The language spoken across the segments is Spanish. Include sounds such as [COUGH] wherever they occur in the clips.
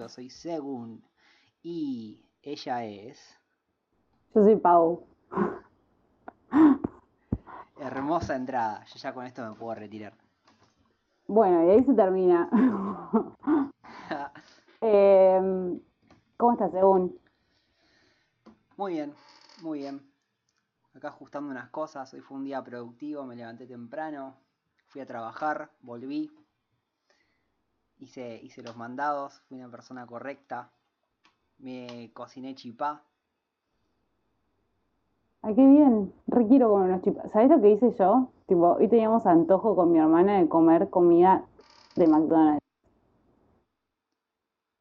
Yo soy Según y ella es Yo soy Pau. hermosa entrada. Yo ya con esto me puedo retirar. Bueno, y ahí se termina. [LAUGHS] Em, ¿Cómo estás, según? Muy bien, muy bien. Acá ajustando unas cosas. Hoy fue un día productivo, me levanté temprano, fui a trabajar, volví. Hice, hice los mandados, fui una persona correcta. Me cociné chipá. Ay, qué bien. Requiero comer unos chipas. ¿Sabes lo que hice yo? Tipo, hoy teníamos antojo con mi hermana de comer comida de McDonald's.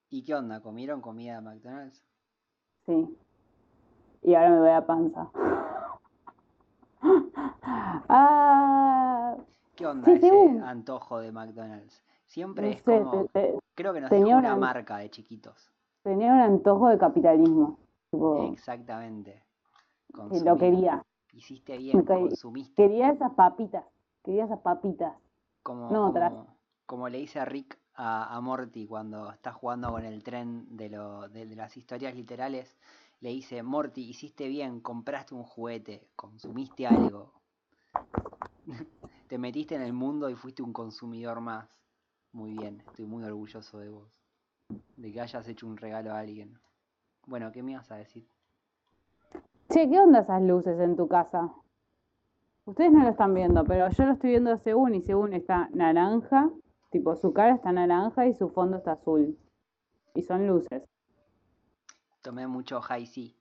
¿Y qué onda? ¿Comieron comida de McDonald's? Sí. Y ahora me voy a panza. [LAUGHS] Ah, ¿Qué onda Sí, ese según. antojo de McDonald's? Siempre no es sé, como... te- te- Creo que nos dejó una marca de chiquitos. tenía un antojo de capitalismo. Tipo, Exactamente. lo quería. Hiciste bien, consumiste. Quería esas papitas. Quería esas papitas. Como, No, como, como le dice a Rick a, a Morty cuando está jugando con el tren de, lo, de, de las historias literales, le dice, Morty, hiciste bien, compraste un juguete, consumiste algo. [LAUGHS] Te metiste en el mundo y fuiste un consumidor más. Muy bien, estoy muy orgulloso de vos. De que hayas hecho un regalo a alguien. Bueno, ¿qué me ibas a decir? Che, ¿qué onda esas luces en tu casa? Ustedes no lo están viendo, pero yo lo estoy viendo según y según está naranja, tipo su cara está naranja y su fondo está azul. Y son luces. Tomé mucho high C.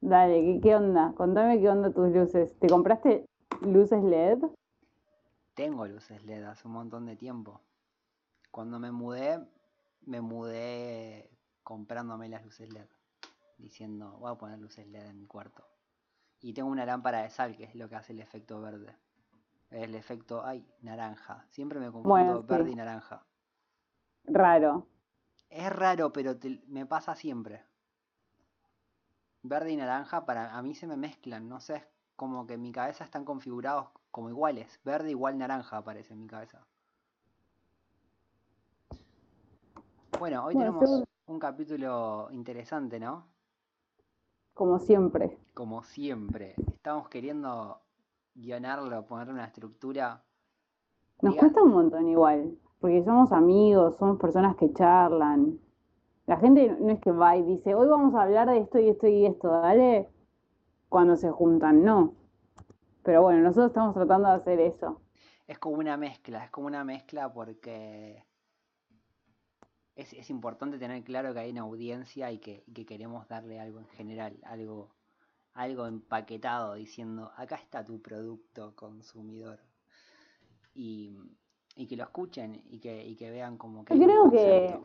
Dale, ¿qué, qué onda? Contame qué onda tus luces. ¿Te compraste luces LED? Tengo luces LED hace un montón de tiempo. Cuando me mudé, me mudé comprándome las luces LED. Diciendo, voy a poner luces LED en mi cuarto. Y tengo una lámpara de sal, que es lo que hace el efecto verde. El efecto, ay, naranja. Siempre me confundo Bueno, verde y naranja. Raro. Es raro, pero te- me pasa siempre. Verde y naranja para a mí se me mezclan, no sé, es como que en mi cabeza están configurados como iguales. Verde igual naranja aparece en mi cabeza. Bueno, hoy Bueno, tenemos seguro. un capítulo interesante, ¿no? Como siempre. Como siempre, estamos queriendo guionarlo, ponerle una estructura. Nos cuesta un montón igual, porque somos amigos, somos personas que charlan. La gente no es que va y dice, hoy vamos a hablar de esto y esto y esto, dale, cuando se juntan, no. Pero bueno, nosotros estamos tratando de hacer eso. Es como una mezcla, es como una mezcla porque es, es importante tener claro que hay una audiencia y que, y que queremos darle algo en general, algo, algo empaquetado diciendo, acá está tu producto consumidor. Y, y que lo escuchen y que, y que vean como que Yo creo que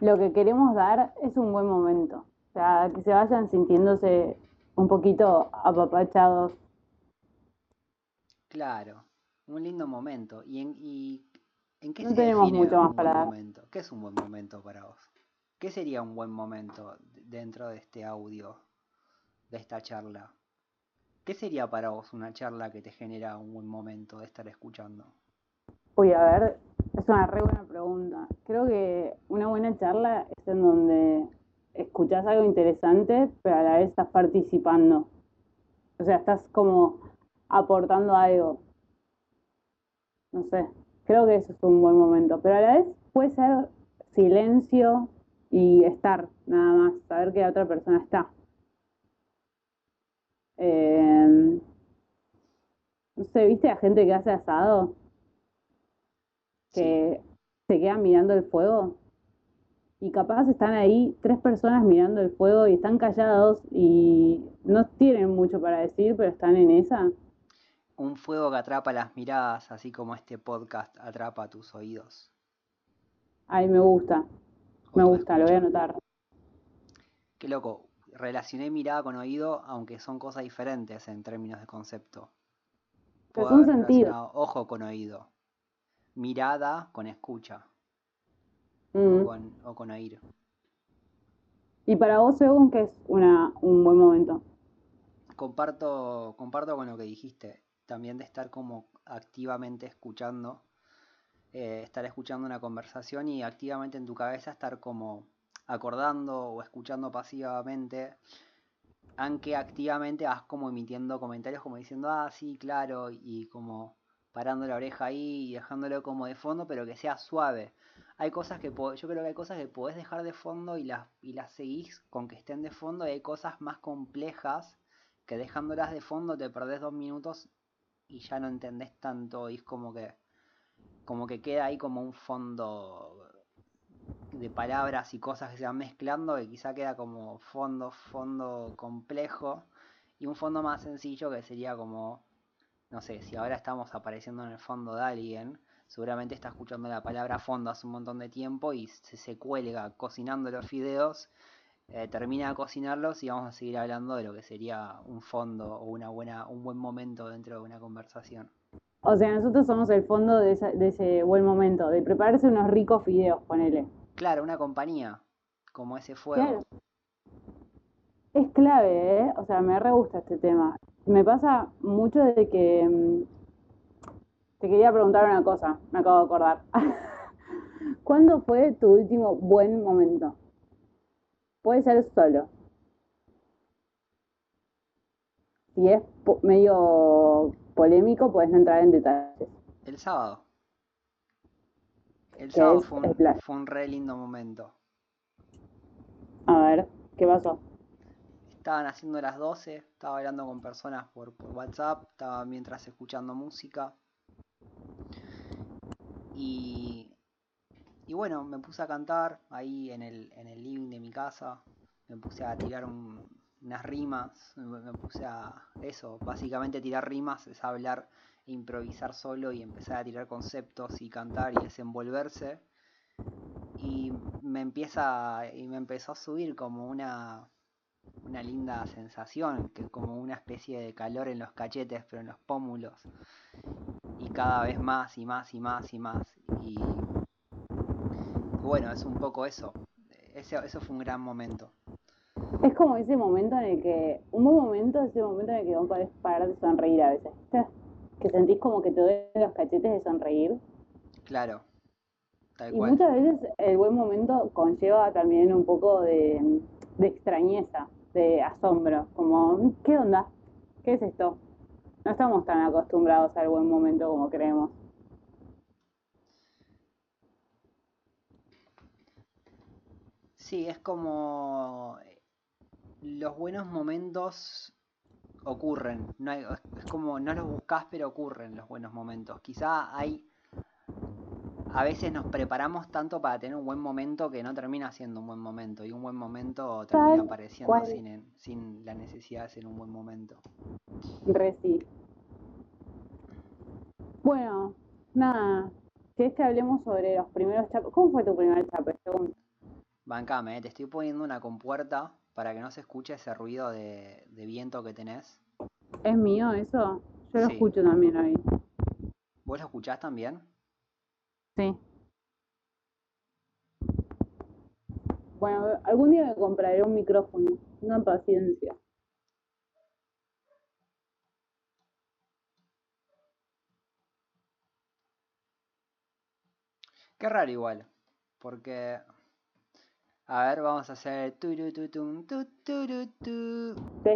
lo que queremos dar es un buen momento. O sea, que se vayan sintiéndose un poquito apapachados. Claro, un lindo momento. ¿Y en, y en qué No se tenemos define mucho más un para buen dar. ¿Qué es un buen momento para vos? ¿Qué sería un buen momento dentro de este audio, de esta charla? ¿Qué sería para vos una charla que te genera un buen momento de estar escuchando? Uy, a ver, es una re buena pregunta. Creo que una buena charla es en donde escuchás algo interesante, pero a la vez estás participando. O sea, estás como aportando algo. No sé, creo que eso es un buen momento, pero a la vez puede ser silencio y estar, nada más, saber que la otra persona está. Em, no sé, ¿viste a gente que hace asado? Sí, que se quedan mirando el fuego y capaz están ahí tres personas mirando el fuego y están callados y no tienen mucho para decir, pero están en esa. Un fuego que atrapa las miradas, así como este podcast atrapa tus oídos Ay, me gusta, me gusta, lo voy a anotar. Qué loco, relacioné mirada con oído, aunque son cosas diferentes en términos de concepto. Pero Puedo son haber sentidos. relacionado ojo con oído, mirada con escucha o Mm. con, o con oír. Y para vos, según que es una, un buen momento. Comparto, comparto con lo que dijiste, también de estar como activamente escuchando eh, estar escuchando una conversación y activamente en tu cabeza estar como acordando o escuchando pasivamente, aunque activamente vas como emitiendo comentarios como diciendo, ah, sí, claro, y como parando la oreja ahí y dejándolo como de fondo, pero que sea suave. Hay cosas que yo creo que hay cosas que podés dejar de fondo y las, y las seguís con que estén de fondo, y hay cosas más complejas que dejándolas de fondo te perdés dos minutos y ya no entendés tanto y es como que como que queda ahí como un fondo de palabras y cosas que se van mezclando que quizá queda como fondo, fondo complejo y un fondo más sencillo que sería como, no sé, si ahora estamos apareciendo en el fondo de alguien, seguramente está escuchando la palabra fondo hace un montón de tiempo y se, se cuelga cocinando los fideos, eh, termina de cocinarlos y vamos a seguir hablando de lo que sería un fondo o una buena, un buen momento dentro de una conversación. O sea, nosotros somos el fondo de, de ese buen momento, de prepararse unos ricos fideos, ponele. Claro, una compañía, como ese fuego. Es clave, ¿eh? O sea, me re gusta este tema. Me pasa mucho de que... Mm, te quería preguntar una cosa, me acabo de acordar. [LAUGHS] ¿Cuándo fue tu último buen momento? Puede ser solo. Si es medio polémico, puedes no entrar en detalles. El sábado. El sábado fue un, re lindo momento. A ver, ¿qué pasó? Estaban haciendo las 12, estaba hablando con personas por, WhatsApp, estaba mientras escuchando música. Y, y bueno, me puse a cantar ahí en el, en el living de mi casa. Me puse a tirar unas rimas. Me puse a eso, básicamente tirar rimas es hablar improvisar solo y empezar a tirar conceptos y cantar y desenvolverse. Y me empieza y me empezó a subir como una una linda sensación, que como una especie de calor en los cachetes, pero en los pómulos. Y cada vez más y más y más y más. Y, bueno, es un poco eso. Ese, eso fue un gran momento. Es como ese momento en el que, un buen momento ese momento en el que no podés parar de sonreír a veces que sentís como que te duelen los cachetes de sonreír. Claro. y muchas veces el buen momento conlleva también un poco de, de extrañeza, de asombro, como, ¿qué onda? ¿Qué es esto? No estamos tan acostumbrados al buen momento como creemos. Sí, es como los buenos momentos ocurren. No es como no los buscas, pero ocurren los buenos momentos. Quizá hay. A veces nos preparamos tanto para tener un buen momento que no termina siendo un buen momento. Y un buen momento termina apareciendo sin, sin la necesidad de ser un buen momento. Reci. Bueno, nada. es que hablemos sobre los primeros chapes. ¿Cómo fue tu primer chape? Bancame, eh, te estoy poniendo una compuerta para que no se escuche ese ruido de, viento que tenés. ¿Es mío eso? Yo lo escucho también ahí. ¿Vos lo escuchás también? Sí. Bueno, algún día me compraré un micrófono. Una paciencia. Qué raro igual, porque a ver, vamos a hacer. ¿Querés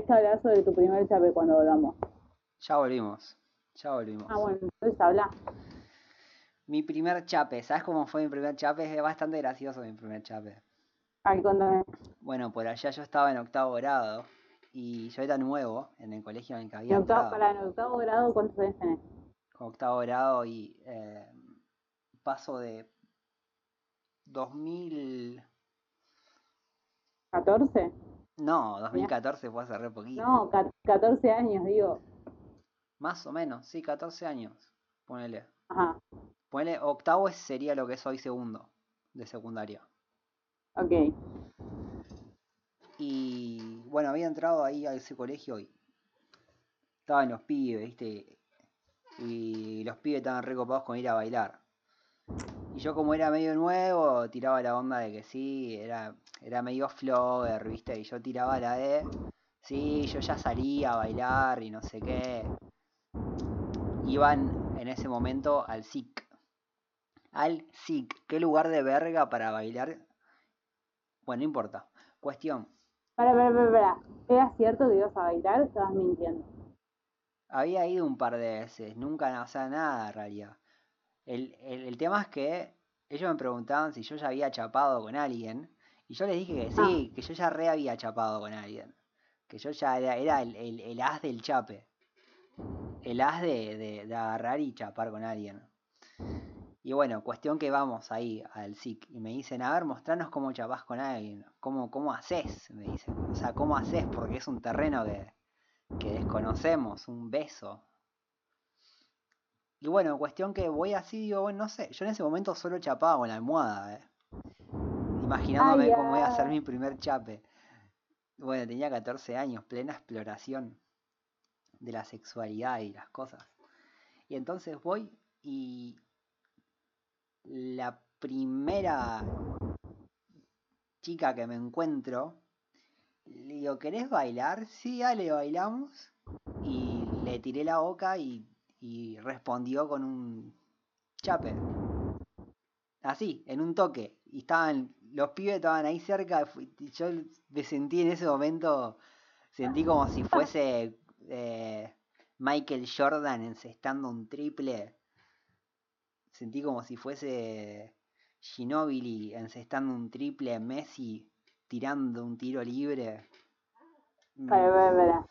que hablar sobre tu primer chape cuando volvamos? Ya volvimos. Ya volvimos. Ah, bueno, entonces habla. Mi primer chape, ¿sabes cómo fue mi primer chape? Es bastante gracioso mi primer chape. Ay, cuéntame. Bueno, por allá yo estaba en octavo grado y yo era nuevo en el colegio en el que había en octavo, Para, en octavo grado, ¿cuántos años tenés? Con octavo grado y eh, paso de 2000 ¿14? No, 2014 fue hace re poquito. No, 14 años, digo. Más o menos, sí, 14 años. Ponele. Ajá. Ponele, octavo sería lo que es hoy segundo de secundaria. Ok. Y bueno, había entrado ahí a ese colegio y estaban los pibes, ¿viste? Y los pibes estaban recopados con ir a bailar. Y yo como era medio nuevo, tiraba la onda de que sí, era era medio flogger, ¿viste? Y yo tiraba la de, sí, yo ya salía a bailar y no sé qué. Iban en ese momento al SIC. al SIC. ¿Qué lugar de verga para bailar? Bueno, no importa. Cuestión. Para, para, para, para. ¿Era cierto que ibas a bailar o estabas mintiendo? Había ido un par de veces, nunca, o sea, nada en realidad. El, el, el tema es que ellos me preguntaban si yo ya había chapado con alguien. Y yo les dije que sí, que yo ya re había chapado con alguien. Que yo ya era, era el, el- el as del chape. El as de, de- de agarrar y chapar con alguien. Y bueno, cuestión que vamos ahí al SIC. Y me dicen, a ver, mostranos cómo chapás con alguien. ¿Cómo, cómo haces? Me dicen. O sea, ¿cómo haces? Porque es un terreno que, que desconocemos. Un beso. Y bueno, cuestión que voy así, digo, bueno, no sé. Yo en ese momento solo chapaba con la almohada, eh. Imaginándome Ay, cómo iba a ser mi primer chape. Bueno, tenía 14 años, plena exploración de la sexualidad y las cosas. Y entonces voy y la primera chica que me encuentro, le digo, ¿querés bailar? Sí, dale, bailamos. Y le tiré la boca y, y respondió con un chape. Así, en un toque. Y estaban, los pibes estaban ahí cerca. y Yo me sentí en ese momento, sentí como si fuese eh, Michael Jordan encestando un triple. Sentí como si fuese Ginobili encestando un triple, Messi tirando un tiro libre. Para, para, para.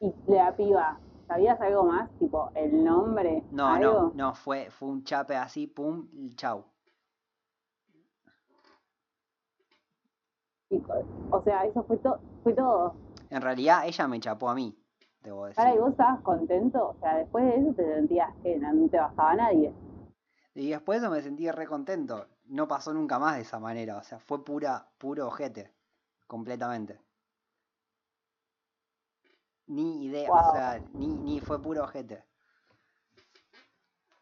Y la piba, ¿sabías algo más? Tipo, el nombre, No, algo. no, no, fue, fue un chape así, pum, y chau. Y, o sea, eso fue, to- fue todo. En realidad ella me chapó a mí, debo Ahora, ¿y decir. vos estabas contento? O sea, después de eso te sentías que no te bajaba nadie. Y después de eso me sentí re contento. No pasó nunca más de esa manera. O sea, fue pura, puro ojete. Completamente. Ni idea, o sea, ni, ni fue puro ojete.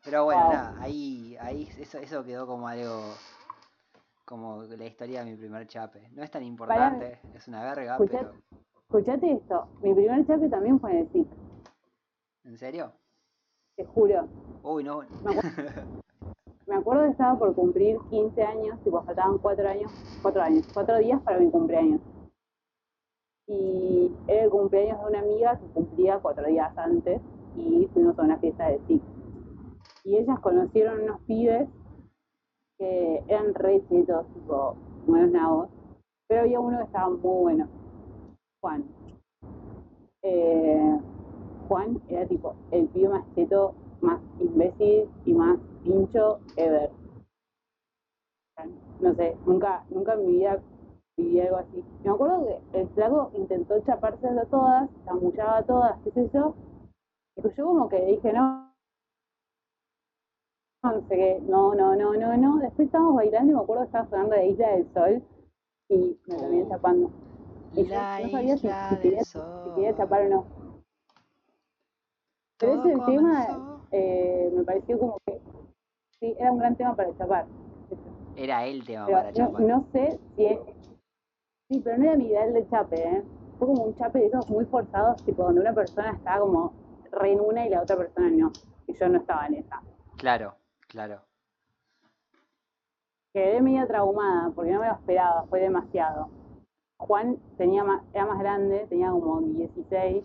Pero bueno, Wow. nada, ahí, ahí eso, eso quedó como algo, como la historia de mi primer chape. No es tan importante, es una verga, Escuchá- pero... Escuchate esto, mi primer chape también fue en el SIC, ¿En serio? te juro. Uy, no. Me [LAUGHS] acuerdo que estaba por cumplir 15 años, tipo faltaban 4 años, 4 años, 4 días para mi cumpleaños. Y era el cumpleaños de una amiga que cumplía 4 días antes y fuimos a una fiesta de SIC. Y ellas conocieron unos pibes que eran re chetos, tipo, buenos nabos, pero había uno que estaba muy bueno, Juan. Eh, Juan era tipo el pibe más cheto, más imbécil y más pincho ever. No sé, nunca, nunca en mi vida viví algo así. Me acuerdo que el flaco intentó chaparse a todas, chamullaba a todas, qué sé yo, y pues yo como que dije, no, no no, no, no, no, no. Después estábamos bailando y me acuerdo que estaba sonando la Isla del Sol y me terminé Oh. chapando. Y yo no sabía si, si quería, si quería chapar o no. Pero ese tema comenzó. eh, me pareció como que sí, era un gran tema para chapar. Era el tema Pero para no, chapar. no sé si es... Sí, pero no era mi ideal de chape, ¿eh? Fue como un chape de esos muy forzados, tipo donde una persona estaba como re en una y la otra persona no. Y yo no estaba en esa. Claro, claro. Quedé medio traumada porque no me lo esperaba, fue demasiado. Juan tenía más, era más grande, tenía como 16.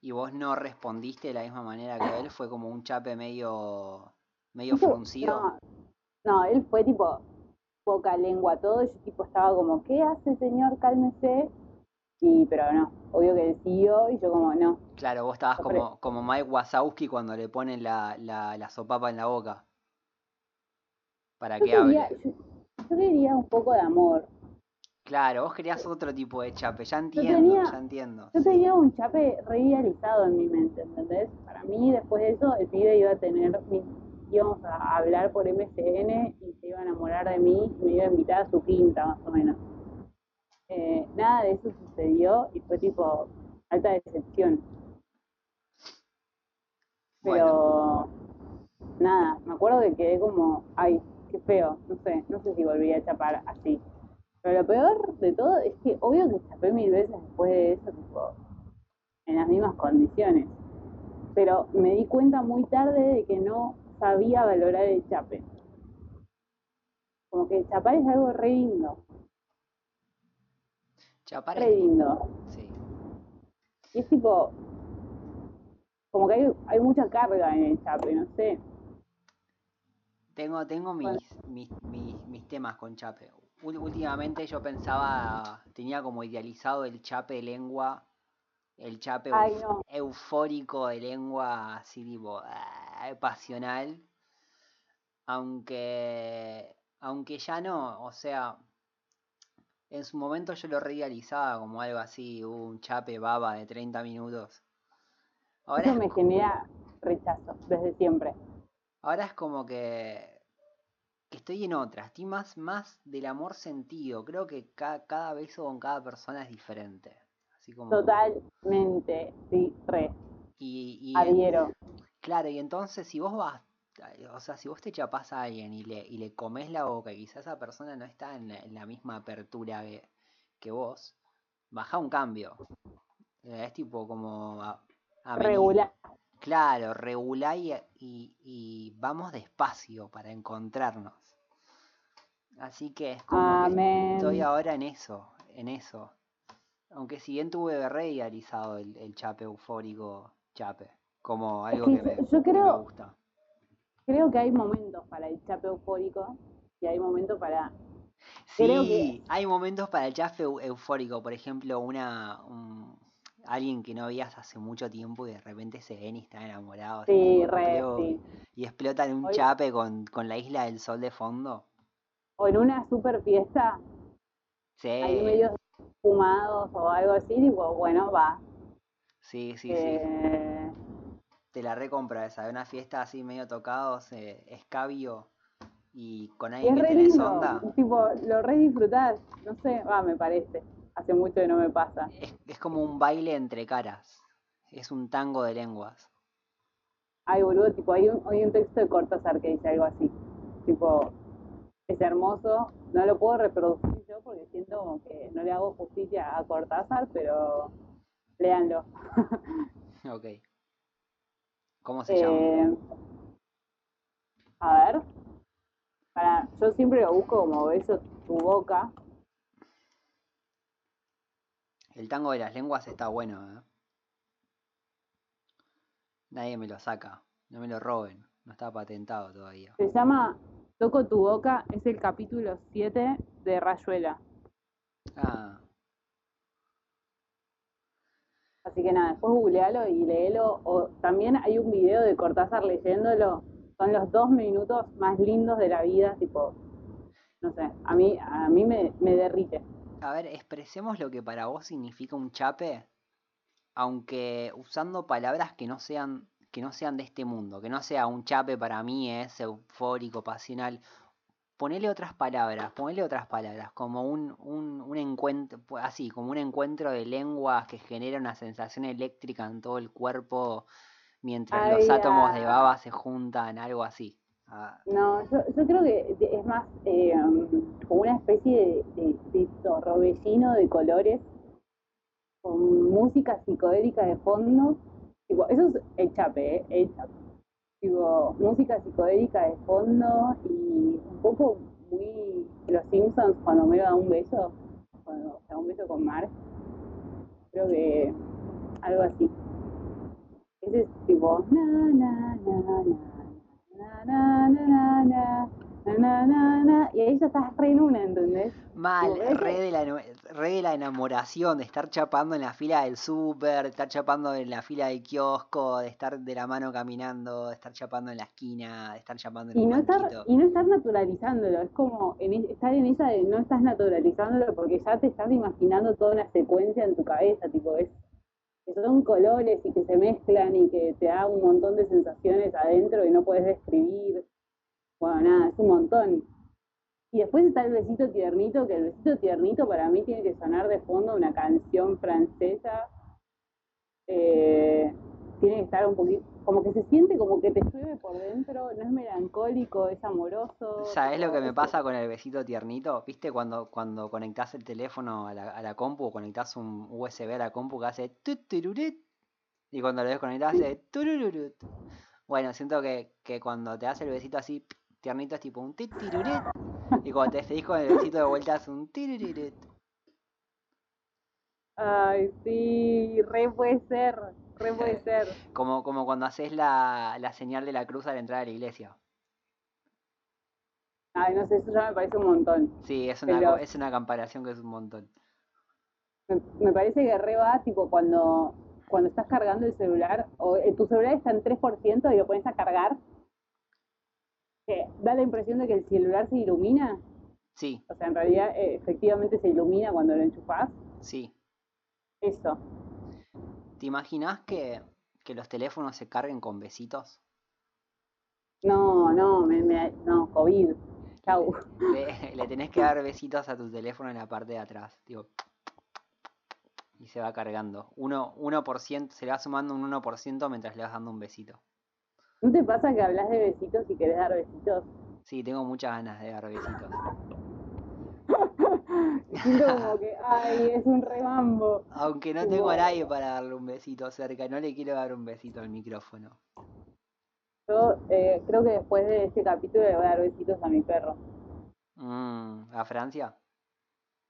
Y vos no respondiste de la misma manera que él, fue como un chape medio, medio fruncido. No, no, él fue tipo poca lengua todo, y yo tipo estaba como, ¿qué hace señor? Cálmese. Y pero no, obvio que él siguió y yo como no. Claro, vos estabas como, como Mike Wazowski cuando le ponen la, la, la sopapa en la boca. Para Yo que hable. yo, yo quería un poco de amor. Claro, vos querías otro tipo de chape, ya entiendo, tenía- ya entiendo. Yo tenía un chape re idealizado en mi mente, ¿entendés? Para mí, después de eso, el pibe iba a tener, íbamos a hablar por MSN y se iba a enamorar de mí y me iba a invitar a su quinta, más o menos. Eh, nada de eso sucedió y fue tipo alta decepción. Pero nada, me acuerdo que quedé como, ay, qué feo, no sé, no sé si volvería a chapar así. Pero lo peor de todo es que obvio que chapé mil veces después de eso, tipo, en las mismas condiciones. pero me di cuenta muy tarde de que no sabía valorar el chape. Como que chapar es algo re lindo. Re es lindo. Sí. Y es tipo, como que hay, hay mucha carga en el chape, no sé. Tengo, tengo mis, Bueno. mis, mis, mis temas con Chape. Últimamente yo pensaba, tenía como idealizado el Chape lengua, el Chape Ay, euf- no. eufórico de lengua, así tipo, ah, pasional. Aunque, aunque ya no, o sea, en su momento yo lo reidealizaba como algo así, un Chape baba de 30 minutos. Ahora Eso es me genera rechazo desde siempre. Ahora es como que, que estoy en otra, estoy más, más del amor sentido. Creo que ca- cada beso con cada persona es diferente. Así como. Totalmente, sí, re, Y, y en- adhiero. claro, y entonces si vos vas, o sea, si vos te chapás a alguien y le, y le comes la boca y quizás esa persona no está en la, en la misma apertura que, que vos, baja un cambio. Eh, Es tipo como a, ameni- Regular. Claro, regulá y, y- y vamos despacio para encontrarnos. Así que es como que estoy ahora en eso, en eso. Aunque si bien tuve re idealizado el, el chape eufórico chape, como algo que me, yo, yo que me creo, gusta. Creo que hay momentos para el chape eufórico y hay momentos para... Creo que Sí, hay momentos para el chape eu- eufórico, por ejemplo, una un- alguien que no veías hace mucho tiempo y de repente se ven y están enamorados sí, re, explota- sí. y explotan un Hoy, chape con, con la isla del sol de fondo. o en una super fiesta, Sí, medio fumados o algo así, digo, bueno, va. sí, sí, sí. Te la recompra esa, de una fiesta así medio tocados, eh, escabio y con alguien es que tenés lindo, onda. tipo, lo re disfrutás, no sé, va, me parece. Hace mucho que no me pasa. Es, es como un baile entre caras. Es un tango de lenguas. Ay, boludo, tipo, hay un, hay un texto de Cortázar que dice algo así. Tipo, es hermoso, no lo puedo reproducir yo porque siento como que no le hago justicia a Cortázar, pero léanlo. [LAUGHS] Ok. ¿Cómo se llama? Eh, a ver, para, yo siempre lo busco como beso tu boca. El tango de las lenguas está bueno, ¿eh? Nadie me lo saca. No me lo roben. No está patentado todavía. Se llama Toco tu boca, es el capítulo 7 de Rayuela. Ah, Así que nada, después googlealo y léelo. O también hay un video de Cortázar leyéndolo. Son los dos minutos más lindos de la vida, tipo, no sé, a mí, a mí me, me derrite. a ver, expresemos lo que para vos significa un chape, aunque usando palabras que no sean que no sean de este mundo, que no sea un chape para mí es eufórico, pasional. Ponele otras palabras, ponele otras palabras, como un, un, un encuentro, así, como un encuentro de lenguas que genera una sensación eléctrica en todo el cuerpo mientras los átomos de ah, baba se juntan, algo así. Ah, no, yo, yo creo que es más eh, como una especie de, de, de torbellino de colores con música psicodélica de fondo. Eso es el chape, ¿eh? El chape. Tipo, música psicodélica de fondo y un poco muy Los Simpsons cuando me da un beso, cuando da un beso con Mark, creo que algo así. Ese es tipo na na na na na na na na na na na na y ahí ya estás re en una, ¿entendés? Mal, re de, la, re de la enamoración, de estar chapando en la fila del súper, de estar chapando en la fila del kiosco, de estar de la mano caminando, de estar chapando en la esquina, de estar chapando en y un no estar y no estar naturalizándolo es como en es- estar en esa de no estás naturalizándolo porque ya te estás imaginando toda una secuencia en tu cabeza tipo es que son colores y que se mezclan y que te da un montón de sensaciones adentro y no puedes describir bueno nada es un montón y después está el besito tiernito que el besito tiernito para mí tiene que sonar de fondo una canción francesa eh, tiene que estar un poquito, como que se siente como que te llueve por dentro, no es melancólico, es amoroso. ¿Sabes lo que me es- pasa con el besito tiernito? ¿Viste cuando, cuando conectás el teléfono a la, a la compu o conectás un USB a la compu que hace tut, tururit? Y cuando lo desconectas hace turururut. Bueno, siento que, que cuando te hace el besito así tiernito es tipo un titirurit. Y cuando te despedís con el besito de vuelta es un tiruririt. Ay, sí, re puede ser, re puede [LAUGHS] ser. Como, como cuando haces la, la señal de la cruz al entrar a la iglesia. Ay, no sé, eso ya me parece un montón. Sí, es una, Pero- es una comparación que es un montón. Me, me parece que re va, tipo, cuando, cuando estás cargando el celular, o eh, tu celular está en 3% y lo pones a cargar, da la impresión de que el celular se ilumina. Sí, O sea, en realidad, eh, efectivamente se ilumina cuando lo enchufás. sí. Eso. ¿Te imaginas que, que los teléfonos se carguen con besitos? No, no, me, me- no, COVID. Chau. Le, le tenés que dar besitos a tu teléfono en la parte de atrás. Tipo, y se va cargando. Uno, 1%, se le va sumando un 1% mientras le vas dando un besito. ¿No te pasa que hablas de besitos y querés dar besitos? Sí, tengo muchas ganas de dar besitos. [LAUGHS] Siento como que, ay, es un remambo. Aunque no tengo a nadie para darle un besito cerca, no le quiero dar un besito al micrófono. Yo eh, creo que después de este capítulo le voy a dar besitos a mi perro. Mm, ¿A Francia?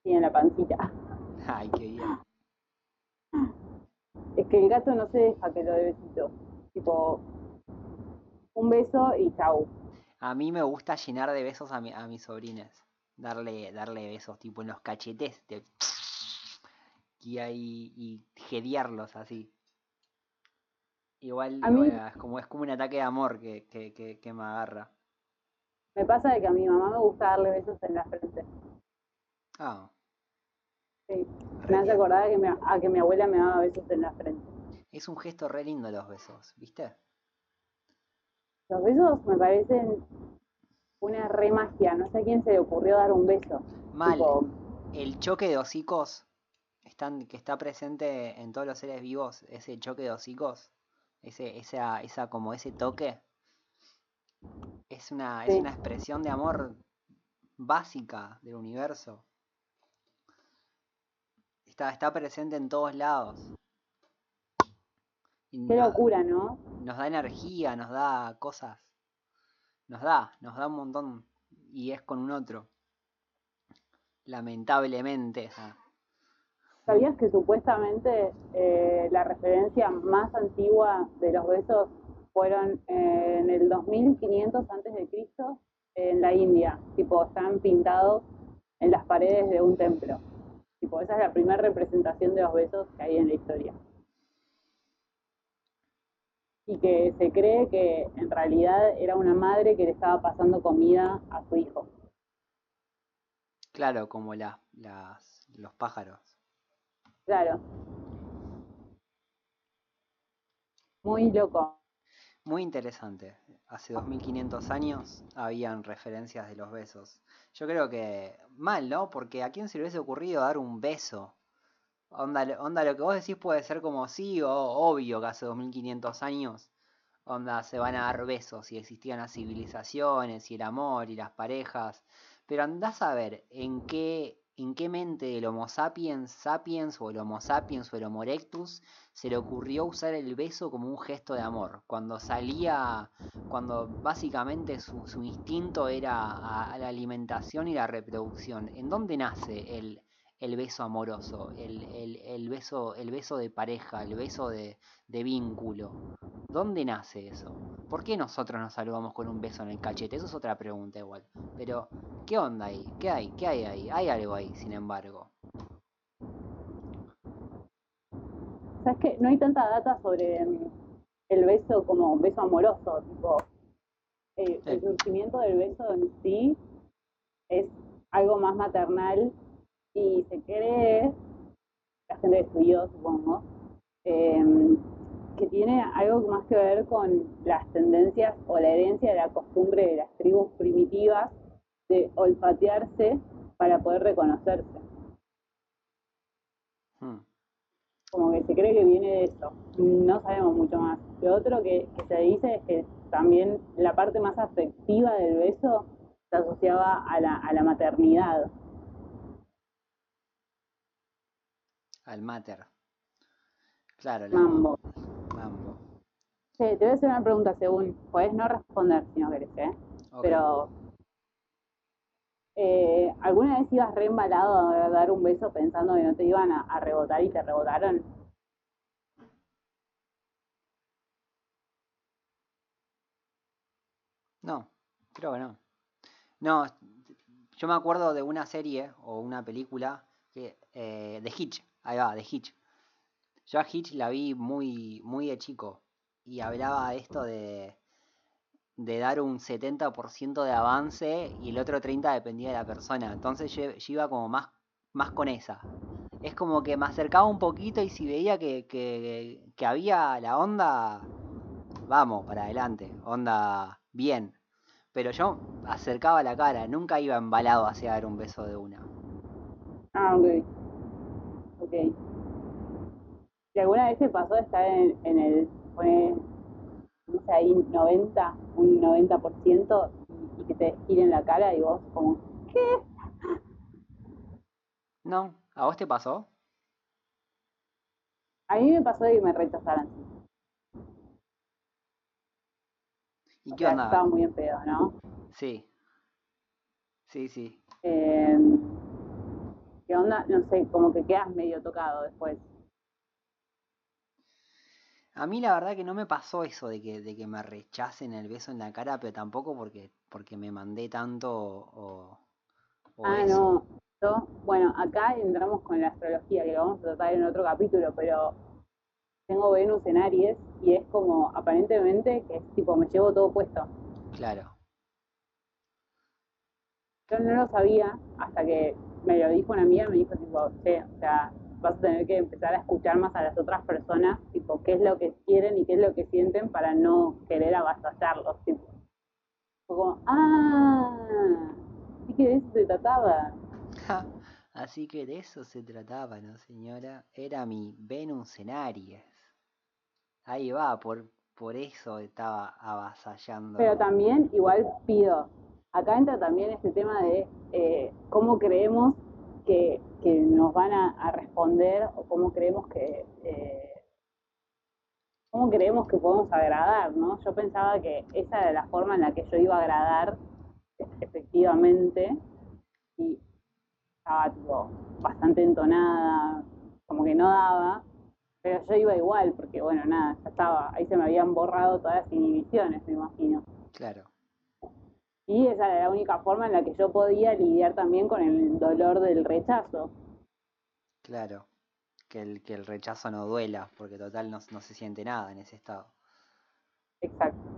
Y en la pancita. [LAUGHS] Ay, qué bien. Es que el gato no se deja que lo dé besitos. Tipo, un beso y chau. A mí me gusta llenar de besos a, mi- a mis sobrines. Darle, darle besos tipo en los cachetes. de- y ahí y gediarlos así. Igual A mí- bueno, es, como, es como un ataque de amor que, que, que, que me agarra. Me pasa de que a mi mamá me gusta darle besos en la frente. Ah, Sí. Me hace acordar a que, mi, a que mi abuela me daba besos en la frente. Es un gesto re lindo los besos, ¿viste? Los besos me parecen una re magia. No sé a quién se le ocurrió dar un beso. Mal. Tipo, El choque de hocicos están, que está presente en todos los seres vivos, ese choque de hocicos, ese, esa, esa, como ese toque, es una, es una expresión de amor básica del universo. Está, está presente en todos lados. Qué locura, ¿no? nos da energía, nos da cosas. Nos da, nos da un montón. Y es con un otro. Lamentablemente. ah. ¿Sabías que supuestamente eh, la referencia más antigua de los besos fueron eh, en el 2500 antes de Cristo en la India? Tipo, están pintados en las paredes de un templo. Tipo, esa es la primera representación de los besos que hay en la historia. Y que se cree que en realidad era una madre que le estaba pasando comida a su hijo. Claro, como la- las, los pájaros. Claro. Muy loco. Muy interesante. Hace 2500 años habían referencias de los besos. Yo creo que mal, ¿no? Porque a quién se le hubiese ocurrido dar un beso. Onda, onda, lo que vos decís puede ser como sí o obvio que hace 2500 años. Onda, se van a dar besos y existían las civilizaciones y el amor y las parejas. Pero andás a ver en qué, en qué mente del Homo sapiens sapiens o el Homo sapiens o el Homo erectus se le ocurrió usar el beso como un gesto de amor. Cuando salía, cuando básicamente su, su instinto era a la alimentación y la reproducción. ¿En dónde nace el, el beso amoroso? El, el- el beso, el beso de pareja, el beso de, de vínculo. ¿Dónde nace eso? ¿Por qué nosotros nos saludamos con un beso en el cachete? Eso es otra pregunta igual. Pero, ¿qué onda ahí? ¿Qué hay? ¿Qué hay ahí? Hay algo ahí, sin embargo. ¿Sabes qué? No hay tanta data sobre mm, el beso como beso amoroso, tipo, eh, el surgimiento del beso en sí es algo más maternal y se cree, la gente estudió, supongo, em, que tiene algo más que ver con las tendencias o la herencia de la costumbre de las tribus primitivas de olfatearse para poder reconocerse. Hmm. como que se cree que viene de eso. No sabemos mucho más. Lo otro que, que se dice es que también la parte más afectiva del beso se asociaba a la, a la maternidad. Al mater. Claro, la, Mambo. Sí, te voy a hacer una pregunta según. Puedes no responder si no querés, ¿eh? Pero. eh, ¿Alguna vez ibas re embalado a dar un beso pensando que no te iban a, a rebotar y te rebotaron? No, creo que no. No, yo me acuerdo de una serie o una película que, eh, de Hitch, ahí va, de Hitch. Yo a Hitch la vi muy, muy de chico y hablaba esto de, de dar un 70% de avance y el otro 30% dependía de la persona. Entonces yo, yo iba como más, más con esa. Es como que me acercaba un poquito y si veía que, que, que había la onda, vamos, para adelante, onda bien. Pero yo acercaba la cara, nunca iba embalado hacia dar un beso de una. Ah, ok. Ok. ¿Y alguna vez te pasó estar en, en el, pone, no sé, ahí 90, un 90% y, y que te giren la cara y vos como, ¿qué? No, ¿a vos te pasó? A mí me pasó de que me rechazaran. ¿Y O qué sea, onda? estaba muy en pedo, ¿no? Sí, sí, sí. Eh, ¿Qué onda? No sé, como que quedas medio tocado después. A mí la verdad que no me pasó eso de que, de que me rechacen el beso en la cara, pero tampoco porque, porque me mandé tanto o, o Ah, eso. no. Yo, bueno, acá entramos con la astrología, que lo vamos a tratar en otro capítulo, pero tengo Venus en Aries y es como, aparentemente, que es tipo, me llevo todo puesto. Claro, Yo no lo sabía hasta que me lo dijo una amiga, me dijo tipo, che, o sea, vas a tener que empezar a escuchar más a las otras personas, tipo, qué es lo que quieren y qué es lo que sienten para no querer avasallarlos, tipo. Fue como, ah, sí que de eso se trataba. Ja, Así que de eso se trataba, ¿no, señora? Era mi Venus en Aries. Ahí va, por, por eso estaba Pero avasallando. también igual pido, acá entra también este tema de eh, cómo creemos que, nos van a, responder o cómo creemos que eh, cómo creemos que podemos agradar, ¿no? Yo pensaba que esa era la forma en la que yo iba a agradar efectivamente y estaba tipo bastante entonada, como que no daba, pero yo iba igual, porque bueno, nada, ya estaba, ahí se me habían borrado todas las inhibiciones, me imagino. Claro, Y esa era la única forma en la que yo podía lidiar también con el dolor del rechazo. claro. Que el, que el rechazo no duela, porque total no, no se siente nada en ese estado. Exacto.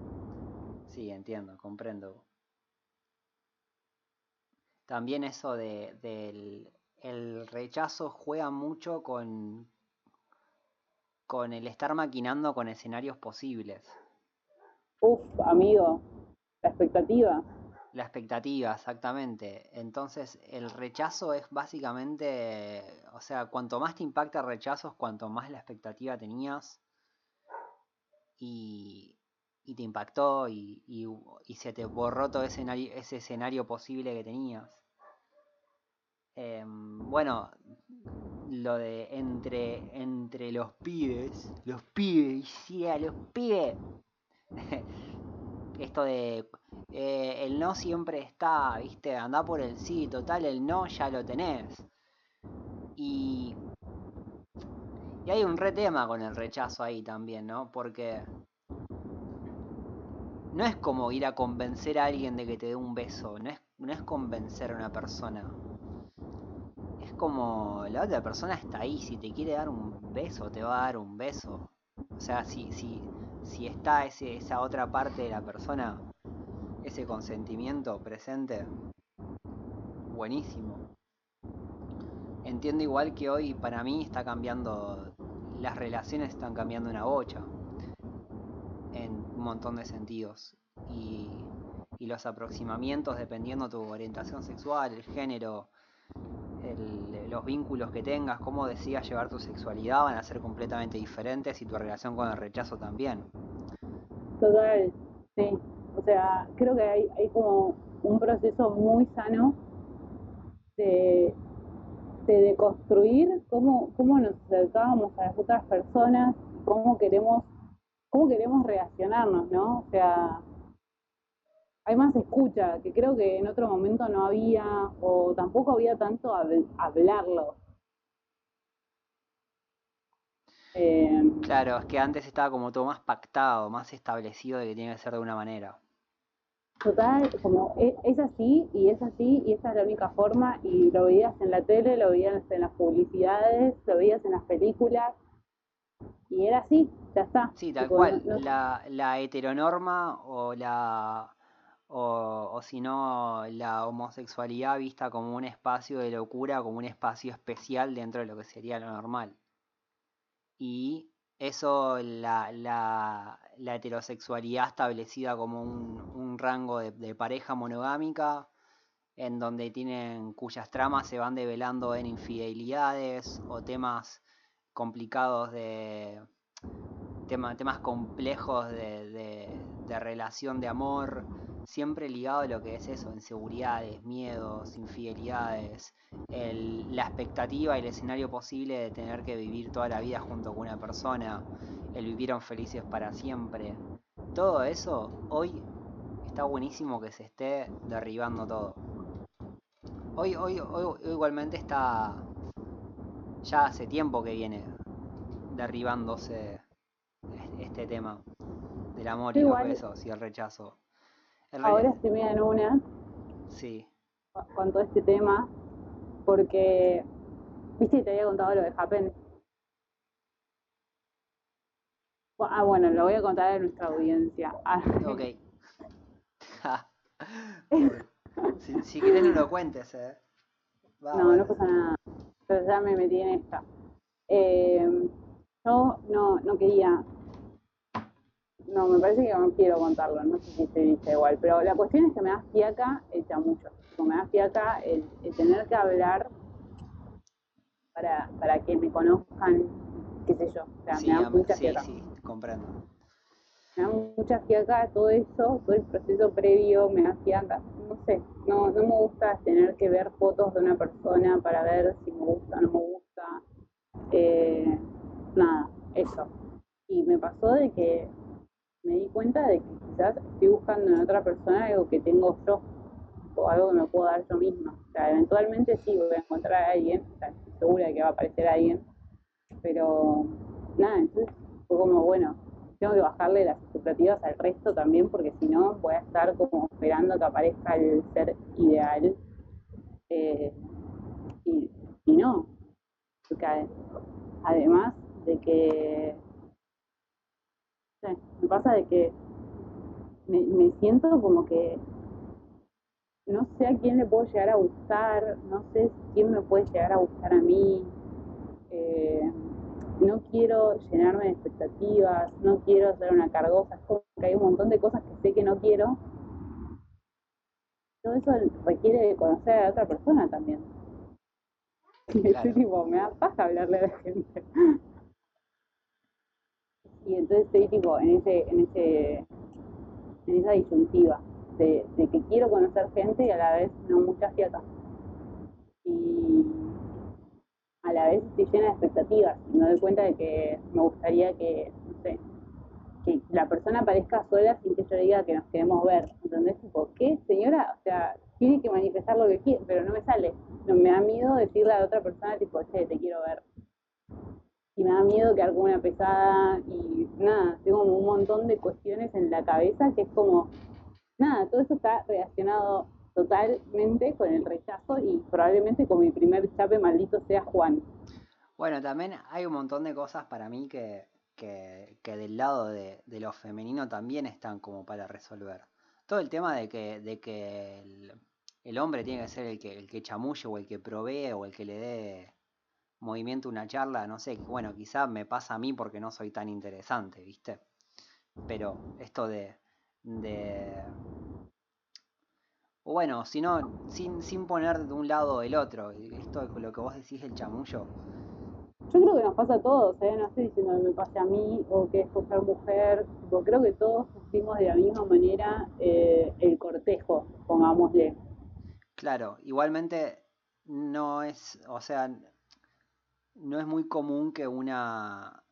Sí, entiendo, comprendo. También eso de, del el rechazo juega mucho con, con el estar maquinando con escenarios posibles. Uf, amigo, la expectativa. La expectativa, exactamente. Entonces, el rechazo es básicamente, o sea, cuanto más te impacta el rechazo es cuanto más la expectativa tenías y, y te impactó y, y- y se te borró todo ese escenario, ese escenario posible que tenías. Em, bueno, lo de entre, entre los pibes, los pibes, sí, a los pibes. [LAUGHS] Esto de eh, el no siempre está, viste, anda por el sí, total, el no ya lo tenés. Y, y hay un re tema con el rechazo ahí también, ¿no? Porque no es como ir a convencer a alguien de que te dé un beso, no es, no es convencer a una persona. Es como la otra persona está ahí, si te quiere dar un beso, te va a dar un beso. O sea, si, si, si está ese, esa otra parte de la persona, ese consentimiento presente, buenísimo. Entiendo igual que hoy para mí está cambiando, las relaciones están cambiando una bocha en un montón de sentidos. Y, y los aproximamientos dependiendo tu orientación sexual, el género, los vínculos que tengas, cómo decidas llevar tu sexualidad van a ser completamente diferentes y tu relación con el rechazo también. Total, sí. O sea, creo que hay, como un proceso muy sano de, de deconstruir cómo, cómo nos acercábamos a las otras personas, cómo queremos, cómo queremos reaccionarnos, ¿no? O sea, hay más escucha, que creo que en otro momento no había, o tampoco había tanto hablarlo. Eh, claro, es que antes estaba como todo más pactado, más establecido de que tiene que ser de una manera. Total, como e, es, así y es así y esa es la única forma y lo veías en la tele, lo veías en las publicidades, lo veías en las películas y era así, ya está. Sí, tal cual, La, la heteronorma o la o, o si no la homosexualidad vista como un espacio de locura, como un espacio especial dentro de lo que sería lo normal. Y eso, la, la, la heterosexualidad establecida como un, un rango de, pareja monogámica, en donde tienen, cuyas tramas se van develando en infidelidades o temas complicados de tema, temas complejos de, de relación de amor siempre ligado a lo que es eso, inseguridades, miedos, infidelidades, la expectativa y el escenario posible de tener que vivir toda la vida junto con una persona, el vivieron felices para siempre. Todo eso hoy está buenísimo que se esté derribando todo. Hoy, hoy, hoy igualmente está ya hace tiempo que viene derribándose este tema del amor y los besos y el rechazo. Ahora estoy medio en una. Sí. Con todo este tema. Porque, viste, te había contado lo de Happen. Ah, bueno, lo voy a contar a nuestra audiencia. Ah. Ok. [LAUGHS] si, si quieres no lo cuentes, eh. no, no pasa nada. Pero ya me metí en esta. Eh, yo no, no quería no, me parece que no quiero contarlo, no sé si se dice igual, pero la cuestión es que me da fiaca el chamucho, me da fiaca el, tener que hablar para, para que me conozcan, qué sé yo, o sea, me da mucha sí, fiaca. Sí, comprendo. Me da mucha fiaca todo eso, todo el proceso previo, me da fiaca, no sé, no, no me gusta tener que ver fotos de una persona para ver si me gusta o no me gusta, eh, nada, eso. Y me pasó de que me di cuenta de que quizás estoy buscando en otra persona algo que tengo yo o algo que me puedo dar yo misma. O sea, eventualmente sí voy a encontrar a alguien, estoy segura de que va a aparecer alguien, pero nada, entonces fue como, bueno, tengo que bajarle las expectativas al resto también porque si no voy a estar como esperando que aparezca el ser ideal eh, y, y no, además de que me pasa de que me, siento como que no sé a quién le puedo llegar a gustar, no sé quién me puede llegar a gustar a mí, eh, no quiero llenarme de expectativas, no quiero ser una cargosa, es como que hay un montón de cosas que sé que no quiero. Todo eso requiere de conocer a otra persona también. [LAUGHS] Y tipo, me da paja hablarle a la gente y entonces estoy tipo en ese, en ese, en esa disyuntiva de, que quiero conocer gente y a la vez no mucha fiata. Y a la vez estoy llena de expectativas y me doy cuenta de que me gustaría que, no sé, que la persona aparezca sola sin que yo diga que nos queremos ver. ¿Entendés? Tipo, ¿qué, señora? O sea, tiene que manifestar lo que quiere, pero no me sale. No me da miedo decirle a otra persona, tipo, che, te quiero ver y me da miedo quedar como una pesada y nada, tengo un montón de cuestiones en la cabeza que es como, nada, todo eso está relacionado totalmente con el rechazo y probablemente con mi primer chape maldito sea Juan. Bueno, también hay un montón de cosas para mí que, que, que del lado de, de, lo femenino también están como para resolver. Todo el tema de que, de que el, el hombre tiene que ser el que, el que chamulle o el que provee o el que le dé movimiento, una charla, no sé, bueno, quizá me pasa a mí porque no soy tan interesante, ¿viste? Pero esto de... de o bueno, sino sin, sin poner de un lado o del otro, esto es lo que vos decís, el chamullo. Yo creo que nos pasa a todos, ¿eh? no estoy diciendo que me pase a mí o que es por ser mujer, creo que todos sufrimos de la misma manera eh, el cortejo, pongámosle. Claro, igualmente no es, o sea, no es muy común que una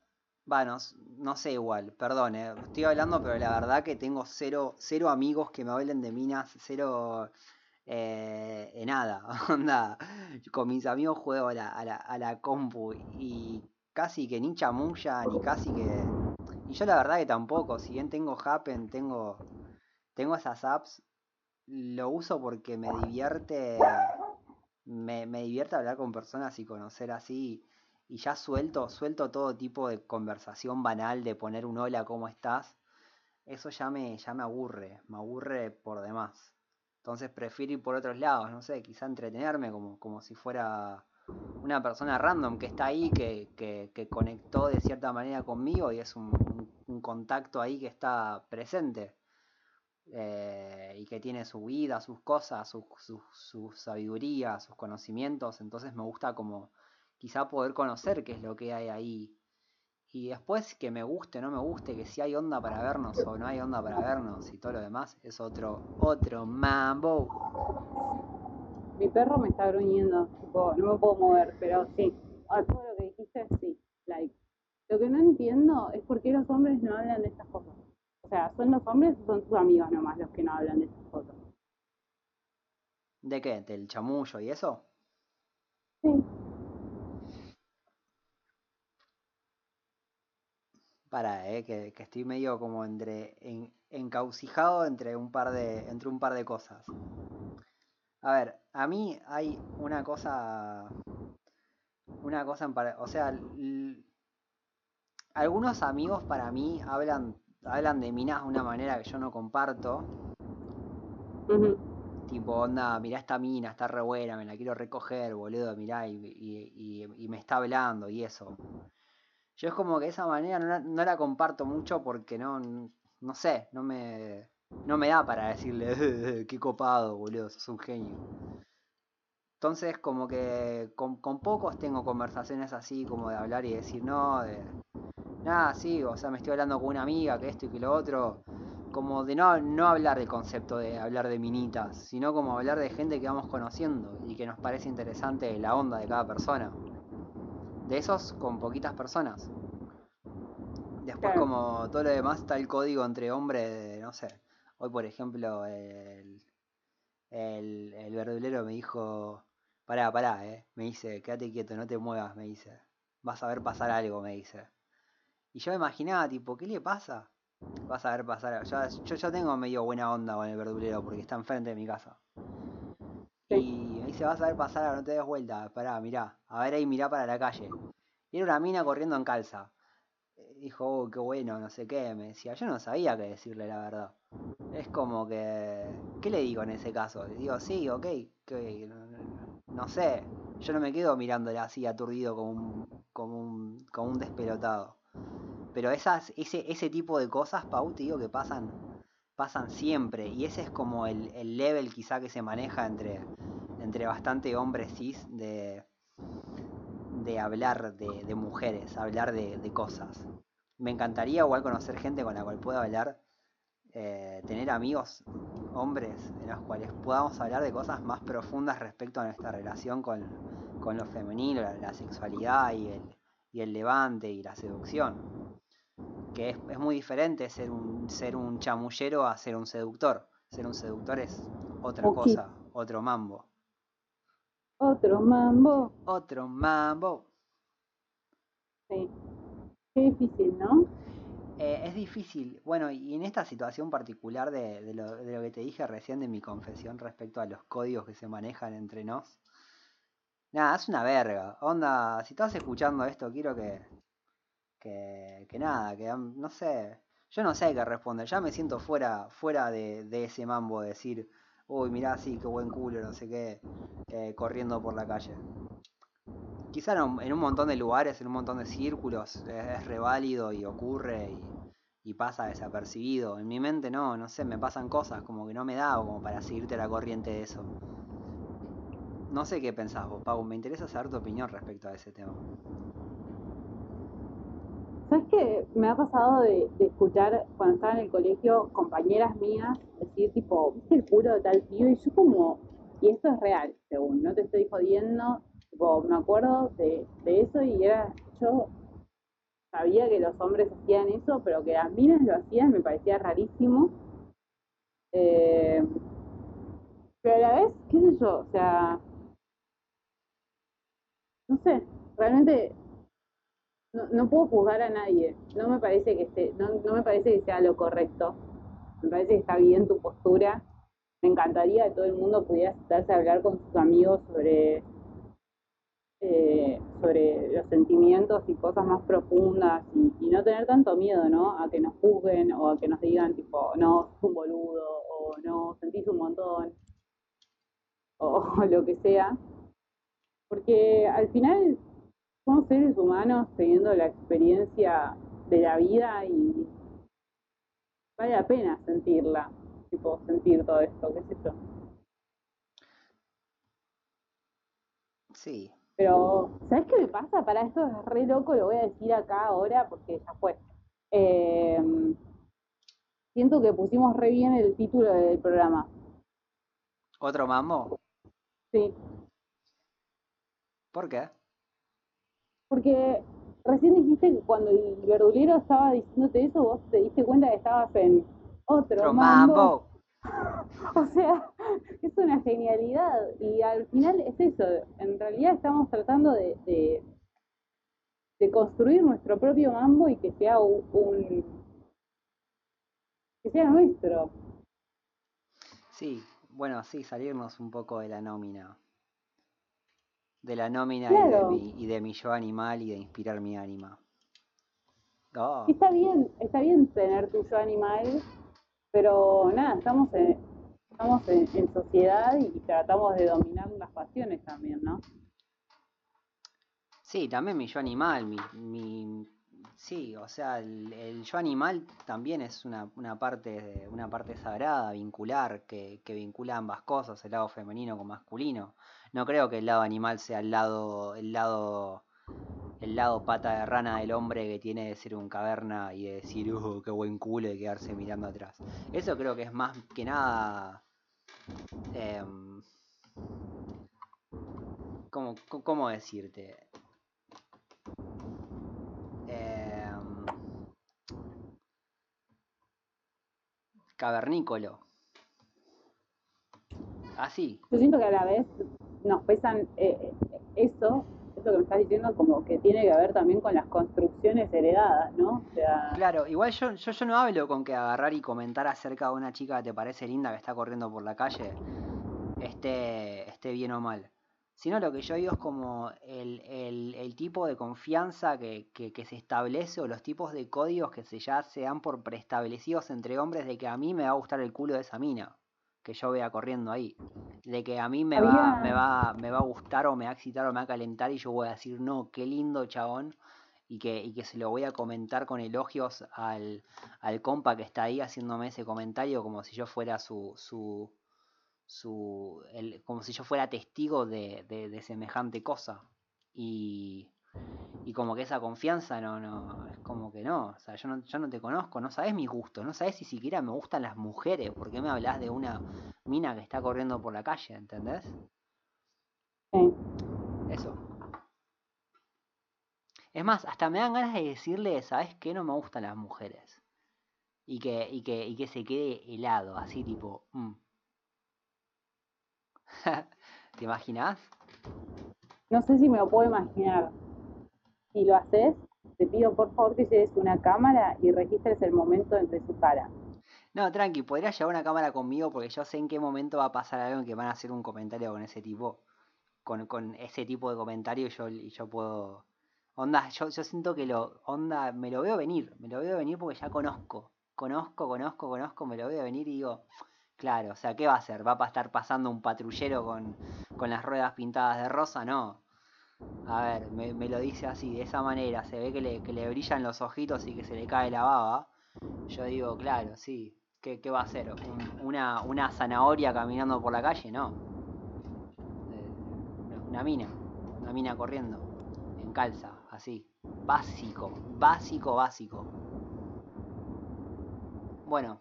Bueno, no sé igual, perdón, eh, estoy hablando, pero la verdad que tengo cero, cero amigos que me hablen de minas, cero eh, eh, nada, [LAUGHS] onda, con mis amigos juego a la, a la, a la compu y casi que ni chamulla, ni casi que... Y yo la verdad que tampoco, si bien tengo Happen, tengo, tengo esas apps, lo uso porque me divierte, me, me divierte hablar con personas y conocer así y ya suelto, suelto todo tipo de conversación banal de poner un hola, ¿cómo estás? Eso ya me, ya me aburre, me aburre por demás. Entonces prefiero ir por otros lados, no sé, quizá entretenerme como, como si fuera una persona random que está ahí, que, que, que conectó de cierta manera conmigo y es un, un, contacto ahí que está presente. Eh, y que tiene su vida, sus cosas, su, su sabiduría, sus conocimientos. Entonces me gusta como quizá poder conocer qué es lo que hay ahí. Y después que me guste o no me guste, que si hay onda para vernos o no hay onda para vernos y todo lo demás, es otro, otro mambo. Mi perro me está gruñendo, tipo, no me puedo mover, pero sí, a todo lo que dijiste, sí, like. Lo que no entiendo es por qué los hombres no hablan de estas cosas. O sea, ¿son los hombres o son sus amigos nomás los que no hablan de estas cosas? ¿De qué? ¿Del chamullo y eso? Sí. Para, eh, que, que, estoy medio como entre en, encaucijado entre un par de entre un par de cosas. A ver, a mí hay una cosa una cosa en para, o sea, algunos amigos para mí hablan hablan de minas de una manera que yo no comparto. Uh -huh. Tipo, onda, mirá esta mina, está re buena, me la quiero recoger, boludo, mirá, y, y, y, y me está hablando y eso. Yo es como que esa manera no la, no la comparto mucho porque no, no sé, no me, no me da para decirle, qué copado, boludo, sos un genio. Entonces como que con, con, pocos tengo conversaciones así como de hablar y decir, no, de... Nada, sí, o sea, me estoy hablando con una amiga, que esto y que lo otro. Como de no, no hablar del concepto de hablar de minitas, sino como hablar de gente que vamos conociendo y que nos parece interesante la onda de cada persona de esos con poquitas personas. Después claro. como todo lo demás está el código entre hombres, no sé. Hoy por ejemplo el, el, el verdulero me dijo, pará, pará, eh. Me dice, quédate quieto, no te muevas, me dice. Vas a ver pasar algo, me dice. Y yo me imaginaba, tipo, ¿qué le pasa? Vas a ver pasar yo, yo, yo tengo medio buena onda con el verdulero porque está enfrente de mi casa. Sí. Y dice, vas a ver pasar, no te des vuelta, pará, mirá, a ver ahí, mirá para la calle. Y era una mina corriendo en calza. Dijo, oh, qué bueno, no sé qué, me decía, yo no sabía qué decirle la verdad. Es como que, ¿qué le digo en ese caso? Le digo, sí, ok, que, no, sé, yo no me quedo mirándola así aturdido como un, como un, como un despelotado. Pero esas, ese, ese tipo de cosas, Pau, te digo que pasan pasan siempre y ese es como el, el level quizá que se maneja entre, entre bastante hombres cis de, de hablar de, de mujeres, hablar de, de, cosas. Me encantaría igual conocer gente con la cual pueda hablar, eh, tener amigos hombres en los cuales podamos hablar de cosas más profundas respecto a nuestra relación con, con lo femenino, la, la sexualidad y el, y el levante y la seducción que es, es, muy diferente ser un, ser un chamullero a ser un seductor. Ser un seductor es otra okay. cosa, otro mambo. Otro mambo. Otro mambo. Sí. Qué difícil, ¿no? Eh, es difícil. Bueno, y en esta situación particular de, de, lo, de, lo, que te dije recién de mi confesión respecto a los códigos que se manejan entre nos. Nada, es una verga. Onda, si estás escuchando esto, quiero que, que, que nada, que no sé, yo no sé qué responder, ya me siento fuera, fuera de, de ese mambo de decir, uy, mirá, sí, qué buen culo, no sé qué, eh, corriendo por la calle. Quizá en un, montón de lugares, en un montón de círculos, es, es reválido y ocurre y, y, pasa desapercibido. En mi mente no, no sé, me pasan cosas como que no me da como para seguirte la corriente de eso. No sé qué pensás vos, Pau, me interesa saber tu opinión respecto a ese tema. ¿Sabes qué? Me ha pasado de, escuchar cuando estaba en el colegio compañeras mías decir tipo, ¿viste el culo de tal tío? Y yo como, y esto es real, según, no te estoy jodiendo, tipo, me acuerdo de, de eso y era, yo sabía que los hombres hacían eso, pero que las minas lo hacían me parecía rarísimo. Eh, pero a la vez, qué sé yo, o sea, no sé, realmente no, no puedo juzgar a nadie. No me parece que esté, no, no me parece que sea lo correcto. Me parece que está bien tu postura. Me encantaría que todo el mundo pudiera sentarse a hablar con sus amigos sobre eh, sobre los sentimientos y cosas más profundas y, no tener tanto miedo, ¿no? A que nos juzguen o a que nos digan, tipo, no, sos un boludo o no, sentís un montón o [LAUGHS] lo que sea. Porque al final somos seres humanos teniendo la experiencia de la vida y vale la pena sentirla, tipo, sentir todo esto, qué sé yo. Sí, pero, ¿sabes qué me pasa? Para esto es re loco, lo voy a decir acá ahora porque ya fue. Em, siento que pusimos re bien el título del programa. ¿Otro mambo? Sí. ¿Por qué? Porque recién dijiste que cuando el verdulero estaba diciéndote eso, vos te diste cuenta que estabas en otro, mambo. [LAUGHS] O sea, es una genialidad y al final es eso, en realidad estamos tratando de, de, construir nuestro propio mambo y que sea un, que sea nuestro. Sí, bueno, sí, salirnos un poco de la nómina. De la nómina y, de mi, y de mi yo animal y de inspirar mi ánima. Oh. Está bien, está bien tener tu yo animal pero nada, estamos en, estamos en, sociedad y tratamos de dominar las pasiones también, ¿no? Sí, también mi yo animal, mi, mi sí, o sea, el, yo animal también es una, una, parte, una parte sagrada, vincular, que, que, vincula ambas cosas, el lado femenino con masculino. No creo que el lado animal sea el lado, el lado el lado pata de rana del hombre que tiene de ser un caverna y de decir, uh, qué buen culo y quedarse mirando atrás. Eso creo que es más que nada... Em, ¿cómo, decirte? Em, cavernícolo. Así. Yo siento que a la vez nos pesan eh, eso que me estás diciendo como que tiene que ver también con las construcciones heredadas, ¿no? Claro, igual yo, yo, yo no hablo con que agarrar y comentar acerca de una chica que te parece linda que está corriendo por la calle, esté, esté bien o mal. Sino lo que yo digo es como el, el, el tipo de confianza que, que, que, se establece o los tipos de códigos que se ya se dan por preestablecidos entre hombres de que a mí me va a gustar el culo de esa mina que yo vea corriendo ahí. De que a mí me va, me va, me va a gustar o me va a excitar o me va a calentar y yo voy a decir, no, qué lindo chabón. Y que, y que se lo voy a comentar con elogios al, al compa que está ahí haciéndome ese comentario como si yo fuera su, su, su el, como si yo fuera testigo de, de, de semejante cosa. Y, y como que esa confianza no, no, es como que no, o sea, yo no, yo no te conozco, no sabes mi gusto, no sabes si siquiera me gustan las mujeres, ¿por qué me hablas de una mina que está corriendo por la calle, ¿entendés? Sí. Eso. Es más, hasta me dan ganas de decirle, ¿sabes qué? No me gustan las mujeres. Y que, y que, y que se quede helado, así tipo... Mm. [LAUGHS] ¿Te imaginas? No sé si me lo puedo imaginar si lo haces, te pido por favor que lleves una cámara y registres el momento entre su cara. No, tranqui, podrías llevar una cámara conmigo porque yo sé en qué momento va a pasar algo en que van a hacer un comentario con ese tipo. Con, con ese tipo de comentario yo, y yo puedo. Onda, yo, yo siento que lo. Onda, me lo veo venir. Me lo veo venir porque ya conozco. Conozco, conozco, conozco, me lo veo venir y digo. Claro, o sea, ¿qué va a hacer? ¿Va a estar pasando un patrullero con, con las ruedas pintadas de rosa? No. A ver, me, lo dice así, de esa manera, se ve que le, que le, brillan los ojitos y que se le cae la baba. Yo digo, claro, sí, ¿qué, qué va a hacer? una, una, zanahoria caminando por la calle? No. Eh, una mina, una mina corriendo, en calza, así. Básico, básico, básico. Bueno.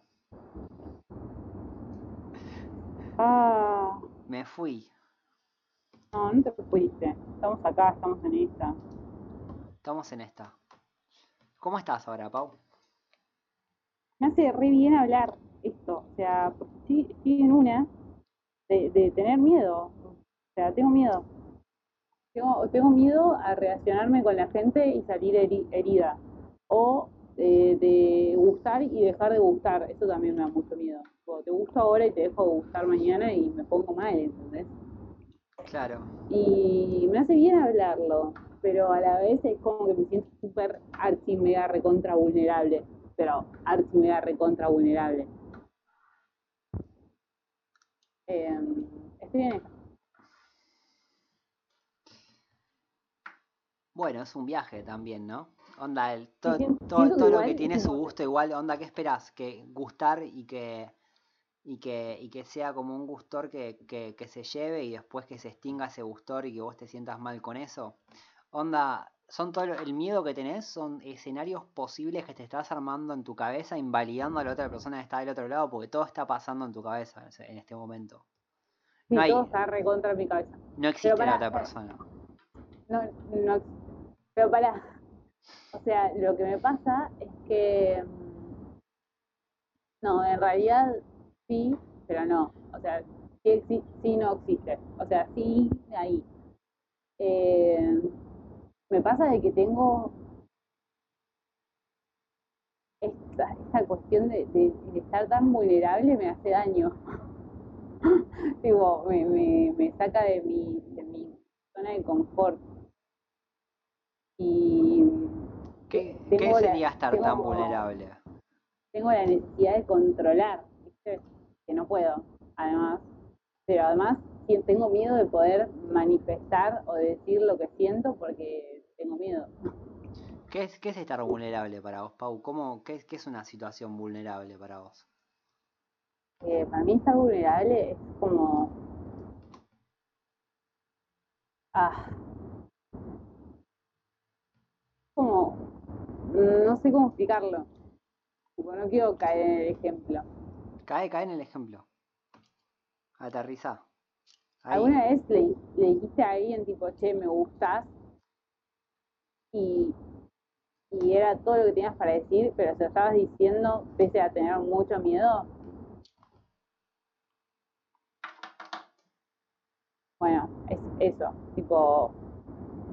Ah. Me fui. No, no te fuiste. Estamos acá, estamos en esta. Estamos en esta. ¿Cómo estás ahora, Pau? Me hace re bien hablar esto, o sea, porque estoy, estoy en una de, de tener miedo, o sea, tengo miedo. Tengo, tengo miedo a relacionarme con la gente y salir heri- herida. O de, de gustar y dejar de gustar. Eso también me da mucho miedo. Tipo, te gusto ahora y te dejo de gustar mañana y me pongo mal, ¿entendés? Claro. Y me hace bien hablarlo, pero a la vez es como que me siento súper archi mega recontra vulnerable. Pero archi mega recontra vulnerable. Eh, estoy en eso. Bueno, es un viaje también, ¿no? Onda, el, todo, sien- todo, lo que tiene su gusto igual, onda, ¿qué esperás? Que gustar y que, y que, y que sea como un gustor que, que, que se lleve y después que se extinga ese gustor y que vos te sientas mal con eso. Onda, son todo lo- el miedo que tenés son escenarios posibles que te estás armando en tu cabeza, invalidando a la otra persona que está del otro lado, porque todo está pasando en tu cabeza en este momento. sí, No hay, todo está recontra mi cabeza. no existe la para, otra persona. no, no, pero para, o sea, lo que me pasa es que, mm, no, en realidad sí, pero no. O sea, sí, sí no existe. O sea, sí ahí. Eh, me pasa de que tengo esta, esta cuestión de, de- de estar tan vulnerable me hace daño. [LAUGHS] Tipo, me, me, me saca de mi, de mi zona de confort. Y ¿Qué, qué tengo la, sería estar tan como- vulnerable? tengo la necesidad de controlar, ¿viste? Que no puedo, además. Pero además tengo miedo de poder manifestar o decir lo que siento porque tengo miedo. ¿Qué es, qué es estar vulnerable para vos, Pau? ¿Cómo, qué, es- qué es una situación vulnerable para vos? Eh, para mí estar vulnerable es como... Ah, como... No sé cómo explicarlo. No quiero caer en el ejemplo. Cae, cae en el ejemplo. Aterriza. ¿Alguna vez le, le dijiste a alguien tipo, che, me gustas? Y, y era todo lo que tenías para decir, pero se lo estabas diciendo pese a tener mucho miedo. Bueno, es eso, tipo,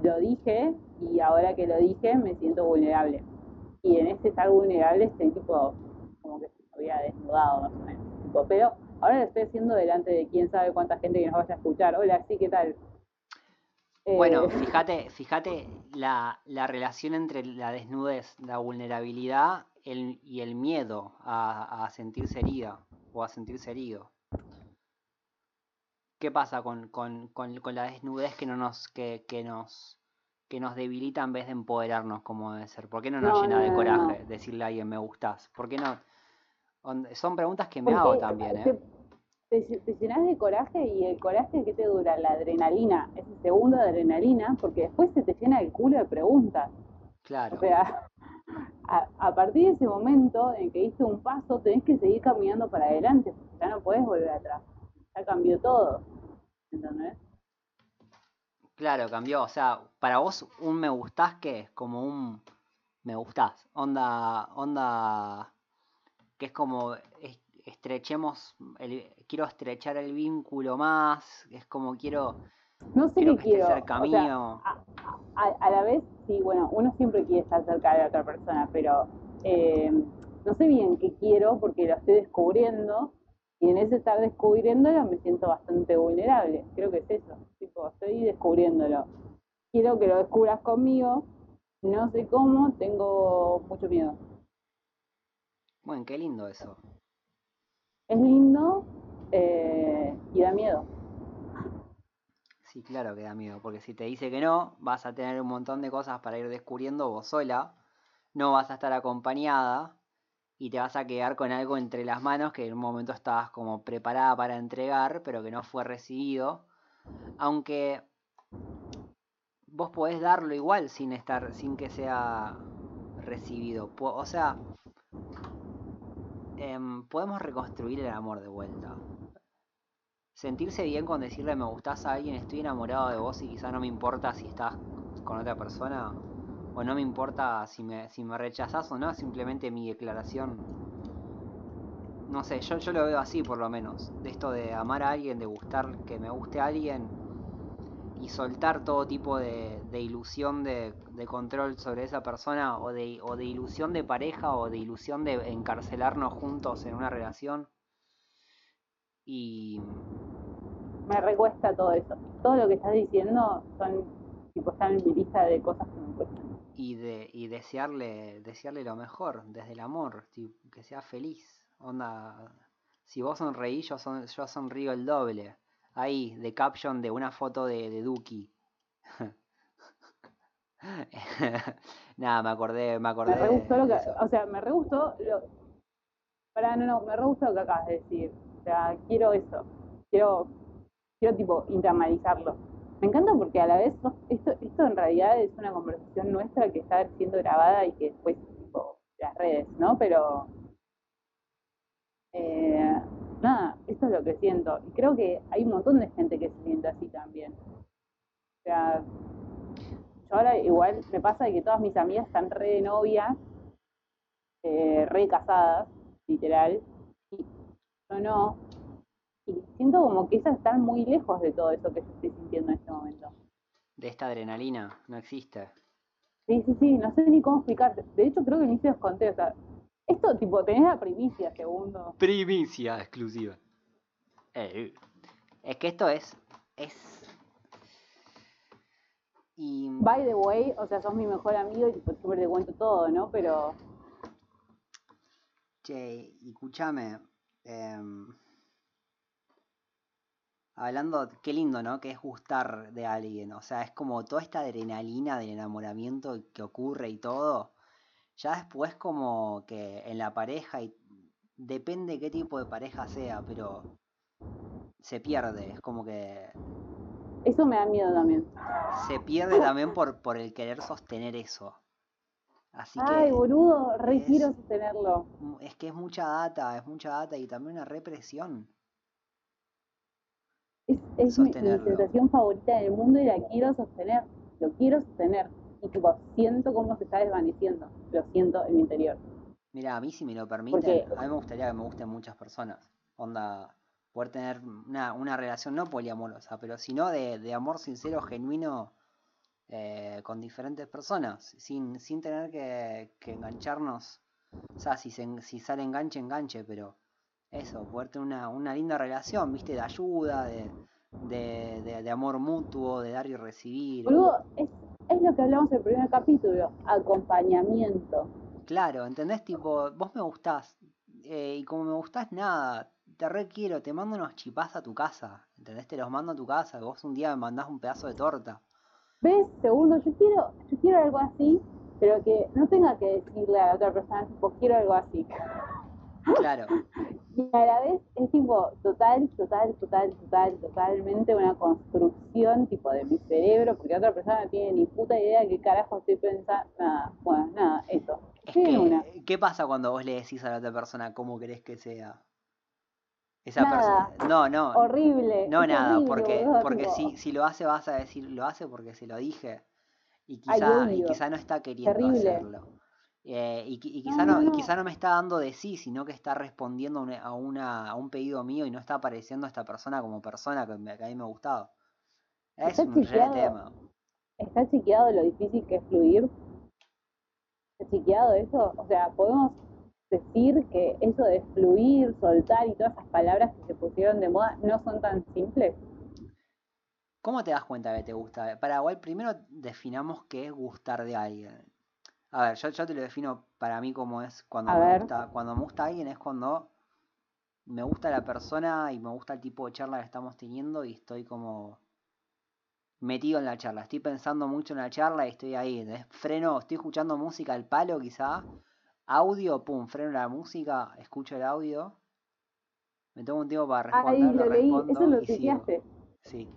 lo dije y ahora que lo dije me siento vulnerable. Y en este estar vulnerable estoy tipo, como que se me había desnudado más o menos. Tipo, pero ahora lo estoy haciendo delante de quién sabe cuánta gente que nos vaya a escuchar. Hola, sí, ¿qué tal? Bueno, Eh, [LAUGHS] fíjate, fíjate la, la relación entre la desnudez, la vulnerabilidad el- y el miedo a, a sentirse herida o a sentirse herido. ¿Qué pasa con, con, con, con la desnudez que no nos, que, que nos, que nos debilita en vez de empoderarnos como debe ser? ¿Por qué no nos no, llena no, de coraje no. decirle a alguien me gustas? ¿Por qué no? On- Son preguntas que me hago también, ¿eh? te, te, llenas de coraje y el coraje que te dura la adrenalina, ese segundo de adrenalina, porque después se te llena el culo de preguntas. O Claro, sea, a, a partir de ese momento en que diste un paso, tenés que seguir caminando para adelante, porque ya no podés volver atrás. Ya cambió todo. ¿Entendés? claro, cambió. O sea, para vos un me gustás que es como un me gustás. Onda, onda, que es como es- estrechemos, el, quiero estrechar el vínculo más, es como quiero, No sé quiero qué que quiero. cerca O sea, mío. a, a- a la vez, sí, bueno, uno siempre quiere estar cerca de la otra persona, pero eh, no sé bien qué quiero porque lo estoy descubriendo y en ese estar descubriéndolo me siento bastante vulnerable. Creo que es eso, tipo, estoy descubriéndolo. Quiero que lo descubras conmigo, no sé cómo, tengo mucho miedo. Bueno, qué lindo eso. Es lindo eh, y da miedo. Sí, claro que da miedo, porque si te dice que no, vas a tener un montón de cosas para ir descubriendo vos sola, no vas a estar acompañada y te vas a quedar con algo entre las manos que en un momento estabas como preparada para entregar, pero que no fue recibido. Aunque vos podés darlo igual sin estar, sin que sea recibido. O sea, em, podemos reconstruir el amor de vuelta. Sentirse bien con decirle me gustás a alguien, estoy enamorado de vos y quizá no me importa si estás con otra persona. o no me importa si me, si rechazás o no, simplemente mi declaración. No sé, yo, yo lo veo así por lo menos. De esto de amar a alguien, de gustar, que me guste a alguien y soltar todo tipo de, de ilusión de, de, control sobre esa persona o de, o de ilusión de pareja o de ilusión de encarcelarnos juntos en una relación. Y... Me recuesta todo eso. Todo lo que estás diciendo son, tipo, están en mi lista de cosas que me cuestan. Y, de, y desearle, desearle lo mejor, desde el amor, que sea feliz. Onda, si vos sonreís, yo, son, yo sonrío el doble. Ahí, de caption de una foto de, de Duki. [LAUGHS] Nada, me acordé, me acordé. Me re gustó lo que, o sea, me re gustó lo, para, no, no, me re gustó lo que acabas de decir. O sea, quiero eso. Quiero, quiero tipo internalizarlo. Me encanta porque a la vez esto, esto en realidad es una conversación nuestra que está siendo grabada y que después tipo las redes, ¿no? Pero eh, nada, esto es lo que siento. Y creo que hay un montón de gente que se siente así también. O sea, yo ahora igual me pasa de que todas mis amigas están re de novia, eh, re casadas, literal, y yo no. Y siento como que esas están muy lejos de todo eso que yo estoy sintiendo en este momento. De esta adrenalina, no existe. Sí, sí, sí, no sé ni cómo explicarte. De hecho, creo que ni se los conté, o sea, esto, tipo, tenés la primicia, segundo. Primicia exclusiva. Eh, es que esto es. Es. Y. By the way, o sea, sos mi mejor amigo y tipo, siempre te cuento todo, ¿no? Pero. Che, y escúchame. Eh, hablando, qué lindo, ¿no? Que es gustar de alguien. O sea, es como toda esta adrenalina del enamoramiento que ocurre y todo ya después como que en la pareja, y depende qué tipo de pareja sea, pero se pierde, es como que... Eso me da miedo también. Se pierde también por, por el querer sostener eso. Así Ay, que boludo, re quiero sostenerlo. es que es mucha data, es mucha data y también una represión. Es, es mi, mi sensación favorita del mundo y la quiero sostener. Lo quiero sostener y tipo, siento cómo se está desvaneciendo. Lo siento en mi interior. Mira, a mí si me lo permiten, a mí me gustaría que me gusten muchas personas. Onda, poder tener una, una relación no poliamorosa, pero sino de, de amor sincero, genuino, eh, con diferentes personas, sin, sin tener que, que engancharnos. O sea, si, se, si sale enganche, enganche, pero eso, poder tener una, una linda relación, viste, de ayuda, de, de, de, de amor mutuo, de dar y recibir. Boludo, es es lo que hablamos en el primer capítulo, acompañamiento. Claro, ¿entendés? Tipo, vos me gustás, eh, y como me gustás nada, te requiero, te mando unos chipás a tu casa, ¿entendés? Te los mando a tu casa, vos un día me mandás un pedazo de torta. ¿Ves? Segundo, yo quiero, yo quiero algo así, pero que no tenga que decirle a la otra persona, tipo, quiero algo así. [LAUGHS] Claro. [LAUGHS] Y a la vez es tipo total, total, total, total, totalmente una construcción tipo de mi cerebro, porque otra persona no tiene ni puta idea de qué carajo estoy pensando. Nada, bueno, nada, eso. Es que, ¿Qué pasa cuando vos le decís a la otra persona cómo querés que sea? Esa persona. No, no. Horrible. No, nada, horrible, porque, boludo, porque tipo, si, si lo hace vas a decir, lo hace porque se lo dije. Y quizá, Ay, y quizá no está queriendo Terrible. hacerlo. Eh, y, y quizá no, no, no. quizá no me está dando de sí, sino que está respondiendo a, una- a un pedido mío y no está apareciendo esta persona como persona que, me- que a mí me gustaba. Es Está un re tema. ¿Está chequeado lo difícil que es fluir? ¿Está chequeado eso? O sea, podemos decir que eso de fluir, soltar y todas esas palabras que se pusieron de moda no son tan simples. ¿Cómo te das cuenta que te gusta? Para igual, primero definamos qué es gustar de alguien. A ver, yo, yo te lo defino para mí como es cuando A me ver. gusta, cuando me gusta alguien es cuando me gusta la persona y me gusta el tipo de charla que estamos teniendo y estoy como metido en la charla. Estoy pensando mucho en la charla y estoy ahí. ¿entendés? Freno, estoy escuchando música al palo quizá. Audio, pum, freno la música, escucho el audio. Me tomo un tiempo para Ahí responder, lo leí, respondo eso lo y sigo. Sí.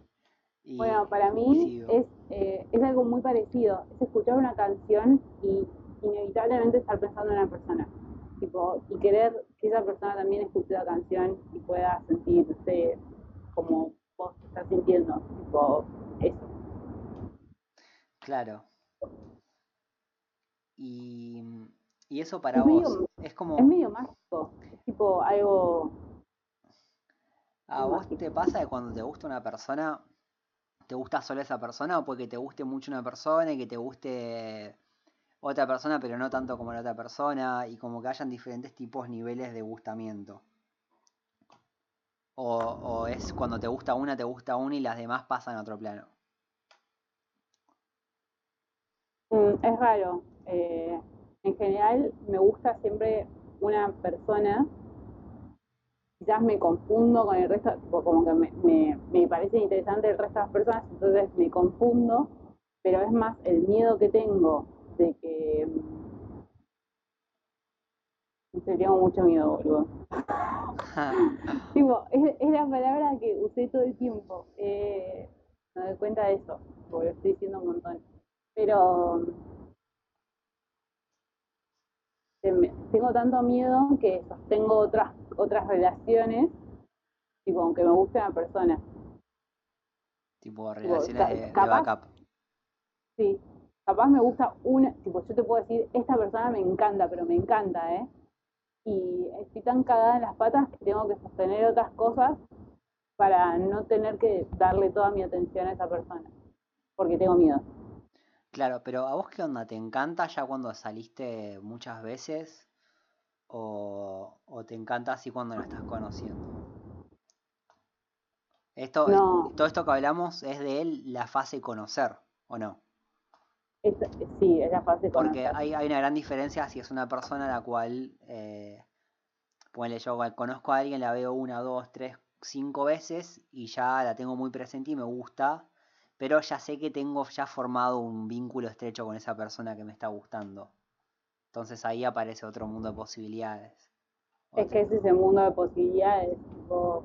Y- Bueno, para mí es algo muy parecido. Es escuchar una canción y inevitablemente estar pensando en una persona. Tipo, y querer que esa persona también escuche la canción y pueda sentirse como vos estás sintiendo. Tipo, eso. Claro. Y, y eso para Es vos medio- es como... Es medio mágico. Es tipo algo. ¿A vos mágico. te pasa que cuando te gusta una persona, te gusta solo esa persona o porque te guste mucho una persona y que te guste otra persona pero no tanto como la otra persona y como que hayan diferentes tipos, niveles de gustamiento? O, o es cuando te gusta una, te gusta una y las demás pasan a otro plano. Mm, es raro. Eh, en general, me gusta siempre una persona. Quizás me confundo con el resto, como que me, me, me parece interesante el resto de las personas, entonces me confundo, pero es más el miedo que tengo de que. mm, sé, tengo mucho miedo, boludo. [LAUGHS] Tipo, es, es la palabra que usé todo el tiempo. Eh, me doy cuenta de eso, porque lo estoy diciendo un montón. Pero tem- tengo tanto miedo que sostengo otras, otras relaciones, tipo, aunque me guste una persona. Tipo relaciones de, de capaz- backup. Sí, capaz me gusta una, tipo, yo te puedo decir, esta persona me encanta, pero me encanta, ¿eh? Y estoy tan cagada en las patas que tengo que sostener otras cosas para no tener que darle toda mi atención a esa persona, porque tengo miedo. Claro, pero ¿a vos qué onda? ¿Te encanta ya cuando saliste muchas veces? ¿O, o te encanta así cuando lo estás conociendo? Esto, es- todo esto que hablamos es de él la fase conocer, ¿o no? Es, sí, es la fase Porque conocer. hay, hay una gran diferencia si es una persona a la cual, eh, ponele, yo conozco a alguien, la veo una, dos, tres, cinco veces y ya la tengo muy presente y me gusta, pero ya sé que tengo ya formado un vínculo estrecho con esa persona que me está gustando. Entonces ahí aparece otro mundo de posibilidades. Es que es ese mundo de posibilidades. tipo,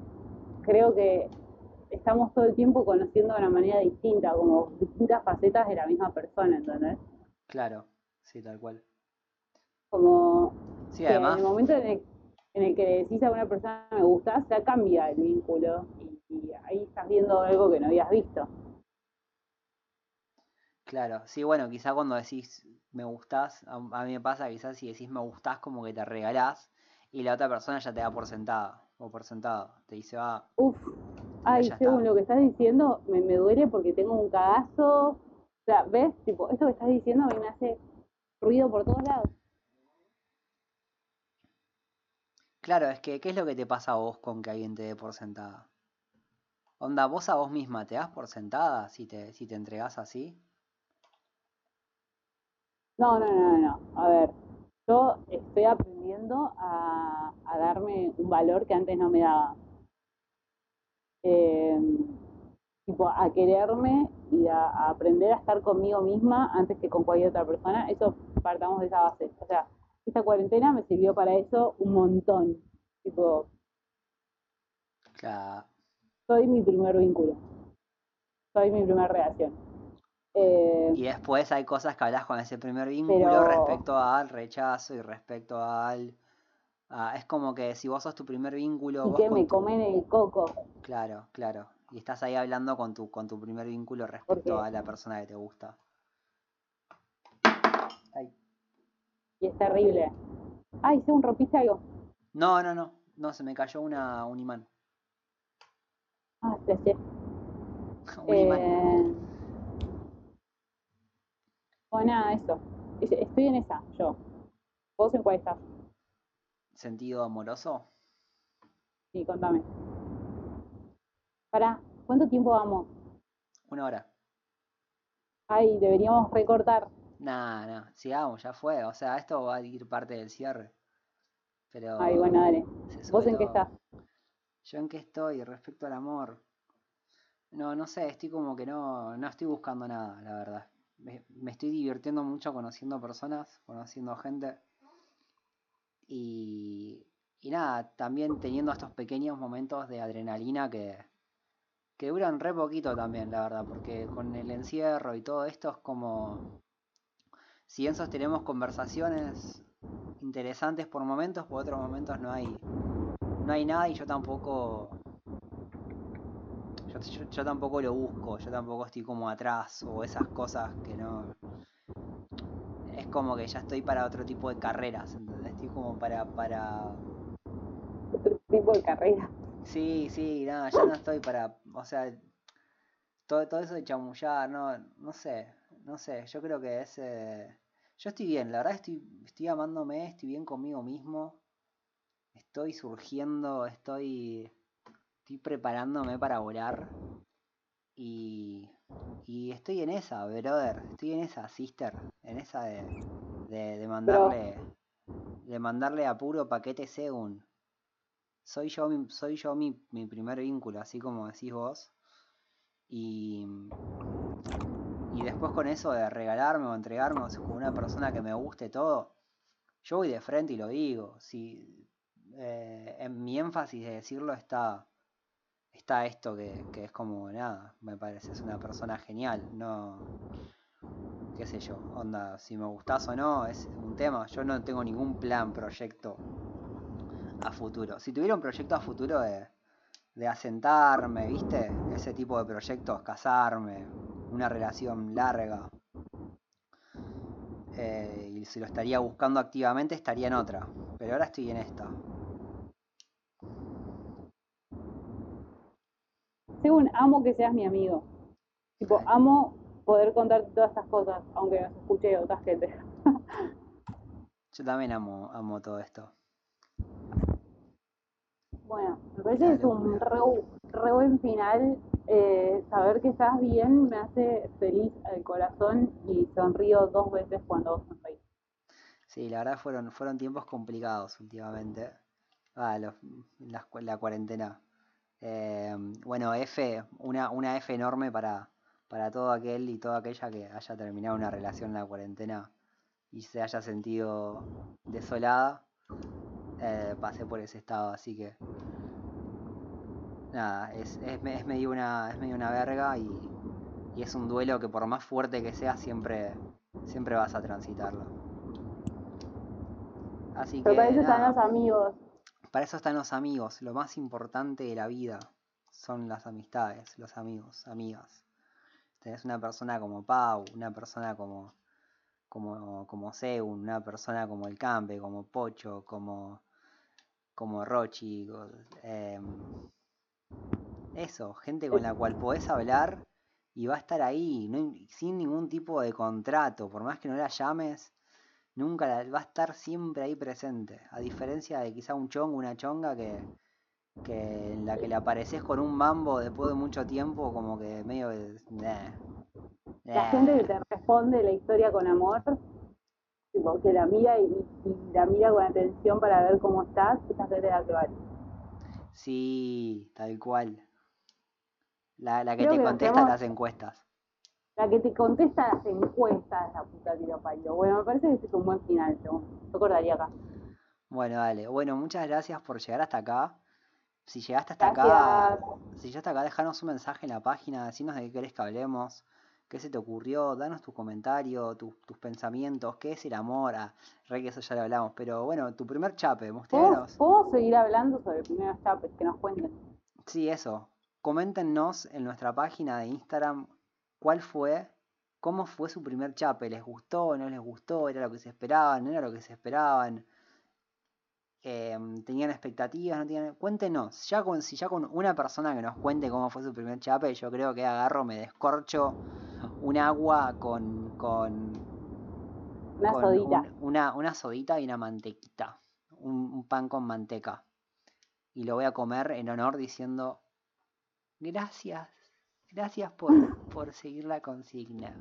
creo que estamos todo el tiempo conociendo de una manera distinta, como distintas facetas de la misma persona, ¿entendés? Claro, sí, tal cual. Como Sí, que además, en el momento en el, en el que le decís a una persona me gustas, ya cambia el vínculo y, y ahí estás viendo algo que no habías visto. Claro, sí, bueno, quizá cuando decís me gustás, a, a mí me pasa quizás si decís me gustás como que te regalás y la otra persona ya te da por sentada o por sentado, te dice, ah, Uf, ay, según está. lo que estás diciendo, me, me duele porque tengo un cagazo. O sea, ¿ves? Tipo, esto que estás diciendo a mí me hace ruido por todos lados. claro, es que, ¿qué es lo que te pasa a vos con que alguien te dé por sentada? Onda, vos a vos misma te das por sentada si te, si te entregás así. No, no, no, no. A ver, yo estoy aprendiendo a, a darme un valor que antes no me daba. Eh, tipo, a quererme y a, a aprender a estar conmigo misma antes que con cualquier otra persona. Eso partamos de esa base. O sea, esta cuarentena me sirvió para eso un montón. Tipo, Claro, soy mi primer vínculo. Soy mi primera relación. Eh, y después hay cosas que hablas con ese primer vínculo Pero- respecto al rechazo y respecto al... es como que si vos sos tu primer vínculo, y vos que me tu- comen el coco. Claro, claro. Y estás ahí hablando con tu, con tu primer vínculo respecto a la persona que te gusta. Ay. Y es terrible. Ay, según rompiste algo. No, no, no. No, se me cayó una, un imán. Ah, sí, sí. [LAUGHS] un imán. Bueno, nada, eso. Es- Estoy en esa, yo. ¿Vos en cuál estás? ¿Sentido amoroso? Sí, contame. Pará, ¿cuánto tiempo vamos? Una hora. Ay, deberíamos recortar. Nah, nah. Sigamos, ya fue. O sea, esto va a ir parte del cierre. Pero. Ay, bueno, dale. ¿Vos en qué estás? ¿Yo en qué estoy respecto al amor? No, no sé, estoy como que no, no estoy buscando nada, la verdad. Me, estoy divirtiendo mucho conociendo personas, conociendo gente. Y, y nada, también teniendo estos pequeños momentos de adrenalina que, que duran re poquito también, la verdad, porque con el encierro y todo esto es como... Si bien sostenemos conversaciones interesantes por momentos, por otros momentos no hay, no hay nada y yo tampoco yo, yo- yo tampoco lo busco, yo tampoco estoy como atrás o esas cosas que no... Es, como que ya estoy para otro tipo de carreras, ¿entendés? Estoy como para, para... Otro tipo de carrera. Sí, sí, nada, ya no estoy para, o sea, todo, todo eso de chamullar, no, no sé, no sé, yo creo que es... Eh, yo estoy bien, la verdad estoy, estoy amándome, estoy bien conmigo mismo, estoy surgiendo, estoy, estoy preparándome para volar y, y estoy en esa, brother, estoy en esa, sister, en esa de, de, de mandarle, de mandarle a puro paquete según. Soy yo, mi, soy yo mi, mi primer vínculo, así como decís vos. Y, y después con eso de regalarme o entregarme con una persona que me guste todo, yo voy de frente y lo digo. Si, eh, en mi énfasis de decirlo está, está esto que, que, es como nada, me parece, es una persona genial, no, qué sé yo, onda, si me gustás o no, es un tema, yo no tengo ningún plan, proyecto a futuro. Si tuviera un proyecto a futuro de, de asentarme, ¿viste? Ese tipo de proyectos, casarme, una relación larga. Eh, y si lo estaría buscando activamente, estaría en otra. Pero ahora estoy en esta. Según amo que seas mi amigo. Tipo, amo poder contarte todas estas cosas, aunque nos escuche otra gente. [LAUGHS] Yo también amo, amo todo esto. Bueno, me parece que es un re, re buen final. Eh, saber que estás bien me hace feliz al corazón y sonrío dos veces cuando vos sonreís. Sí, la verdad fueron, fueron tiempos complicados últimamente. Ah, los, la, la cuarentena. Eh, bueno, F, una, una F enorme para, para todo aquel y toda aquella que haya terminado una relación en la cuarentena y se haya sentido desolada. Eh, pasé por ese estado, así que nada, es, es, es, medio, una, es medio una verga y, y, es un duelo que por más fuerte que sea siempre, siempre vas a transitarlo. Así Pero que, para eso nada, están los amigos. Para eso están los amigos, lo más importante de la vida son las amistades, los amigos, amigas. Tenés una persona como Pau, una persona como, como, como Seun, una persona como el Campe, como Pocho, como, como Rochi, eh, eso, gente con la cual podés hablar y va a estar ahí, sin ningún tipo de contrato, por más que no la llames, nunca la, va a estar siempre ahí presente, a diferencia de quizá un chongo, una chonga que, que en la que le apareces con un mambo después de mucho tiempo, como que medio. Nah, La gente que te responde la historia con amor, tipo, que la mira y, y la mira con atención para ver cómo estás, esa gente es la que vale. Sí, tal cual. La, la que Creo te que contesta las encuestas. La que te contesta las encuestas, la puta que lo parió. Bueno, me parece que ese es un buen final, según. Yo cortaría acá. Bueno, dale. Bueno, muchas gracias por llegar hasta acá. Si llegaste hasta acá, si llegaste acá, dejanos un mensaje en la página, decinos de qué querés que hablemos, qué se te ocurrió, danos tu comentario, tu- tus pensamientos, qué es el amor, ah, re que eso ya lo hablamos, pero bueno, tu primer chape, ¿Podemos, musteanos. podemos seguir hablando sobre primeros chapes que nos cuenten? Sí, eso. Coméntenos en nuestra página de Instagram cuál fue, cómo fue su primer chape. ¿Les gustó? ¿No les gustó? ¿Era lo que se esperaban? ¿No era lo que se esperaban? Eh, ¿Tenían expectativas? ¿No tenían? Cuéntenos. Ya con, si ya con una persona que nos cuente cómo fue su primer chape, yo creo que agarro, me descorcho un agua con, con, Una con sodita. un- una, una sodita y una mantequita. Un, un pan con manteca. Y lo voy a comer en honor diciendo gracias. Gracias por, por seguir la consigna.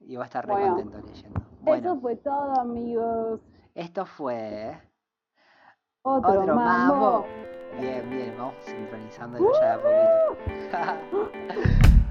Y va a estar re Bueno, contento leyendo. Eso Bueno, fue todo, amigos. esto fue Otro, otro mambo. mambo. Bien, bien, vamos sincronizando ya de a poquito. [LAUGHS]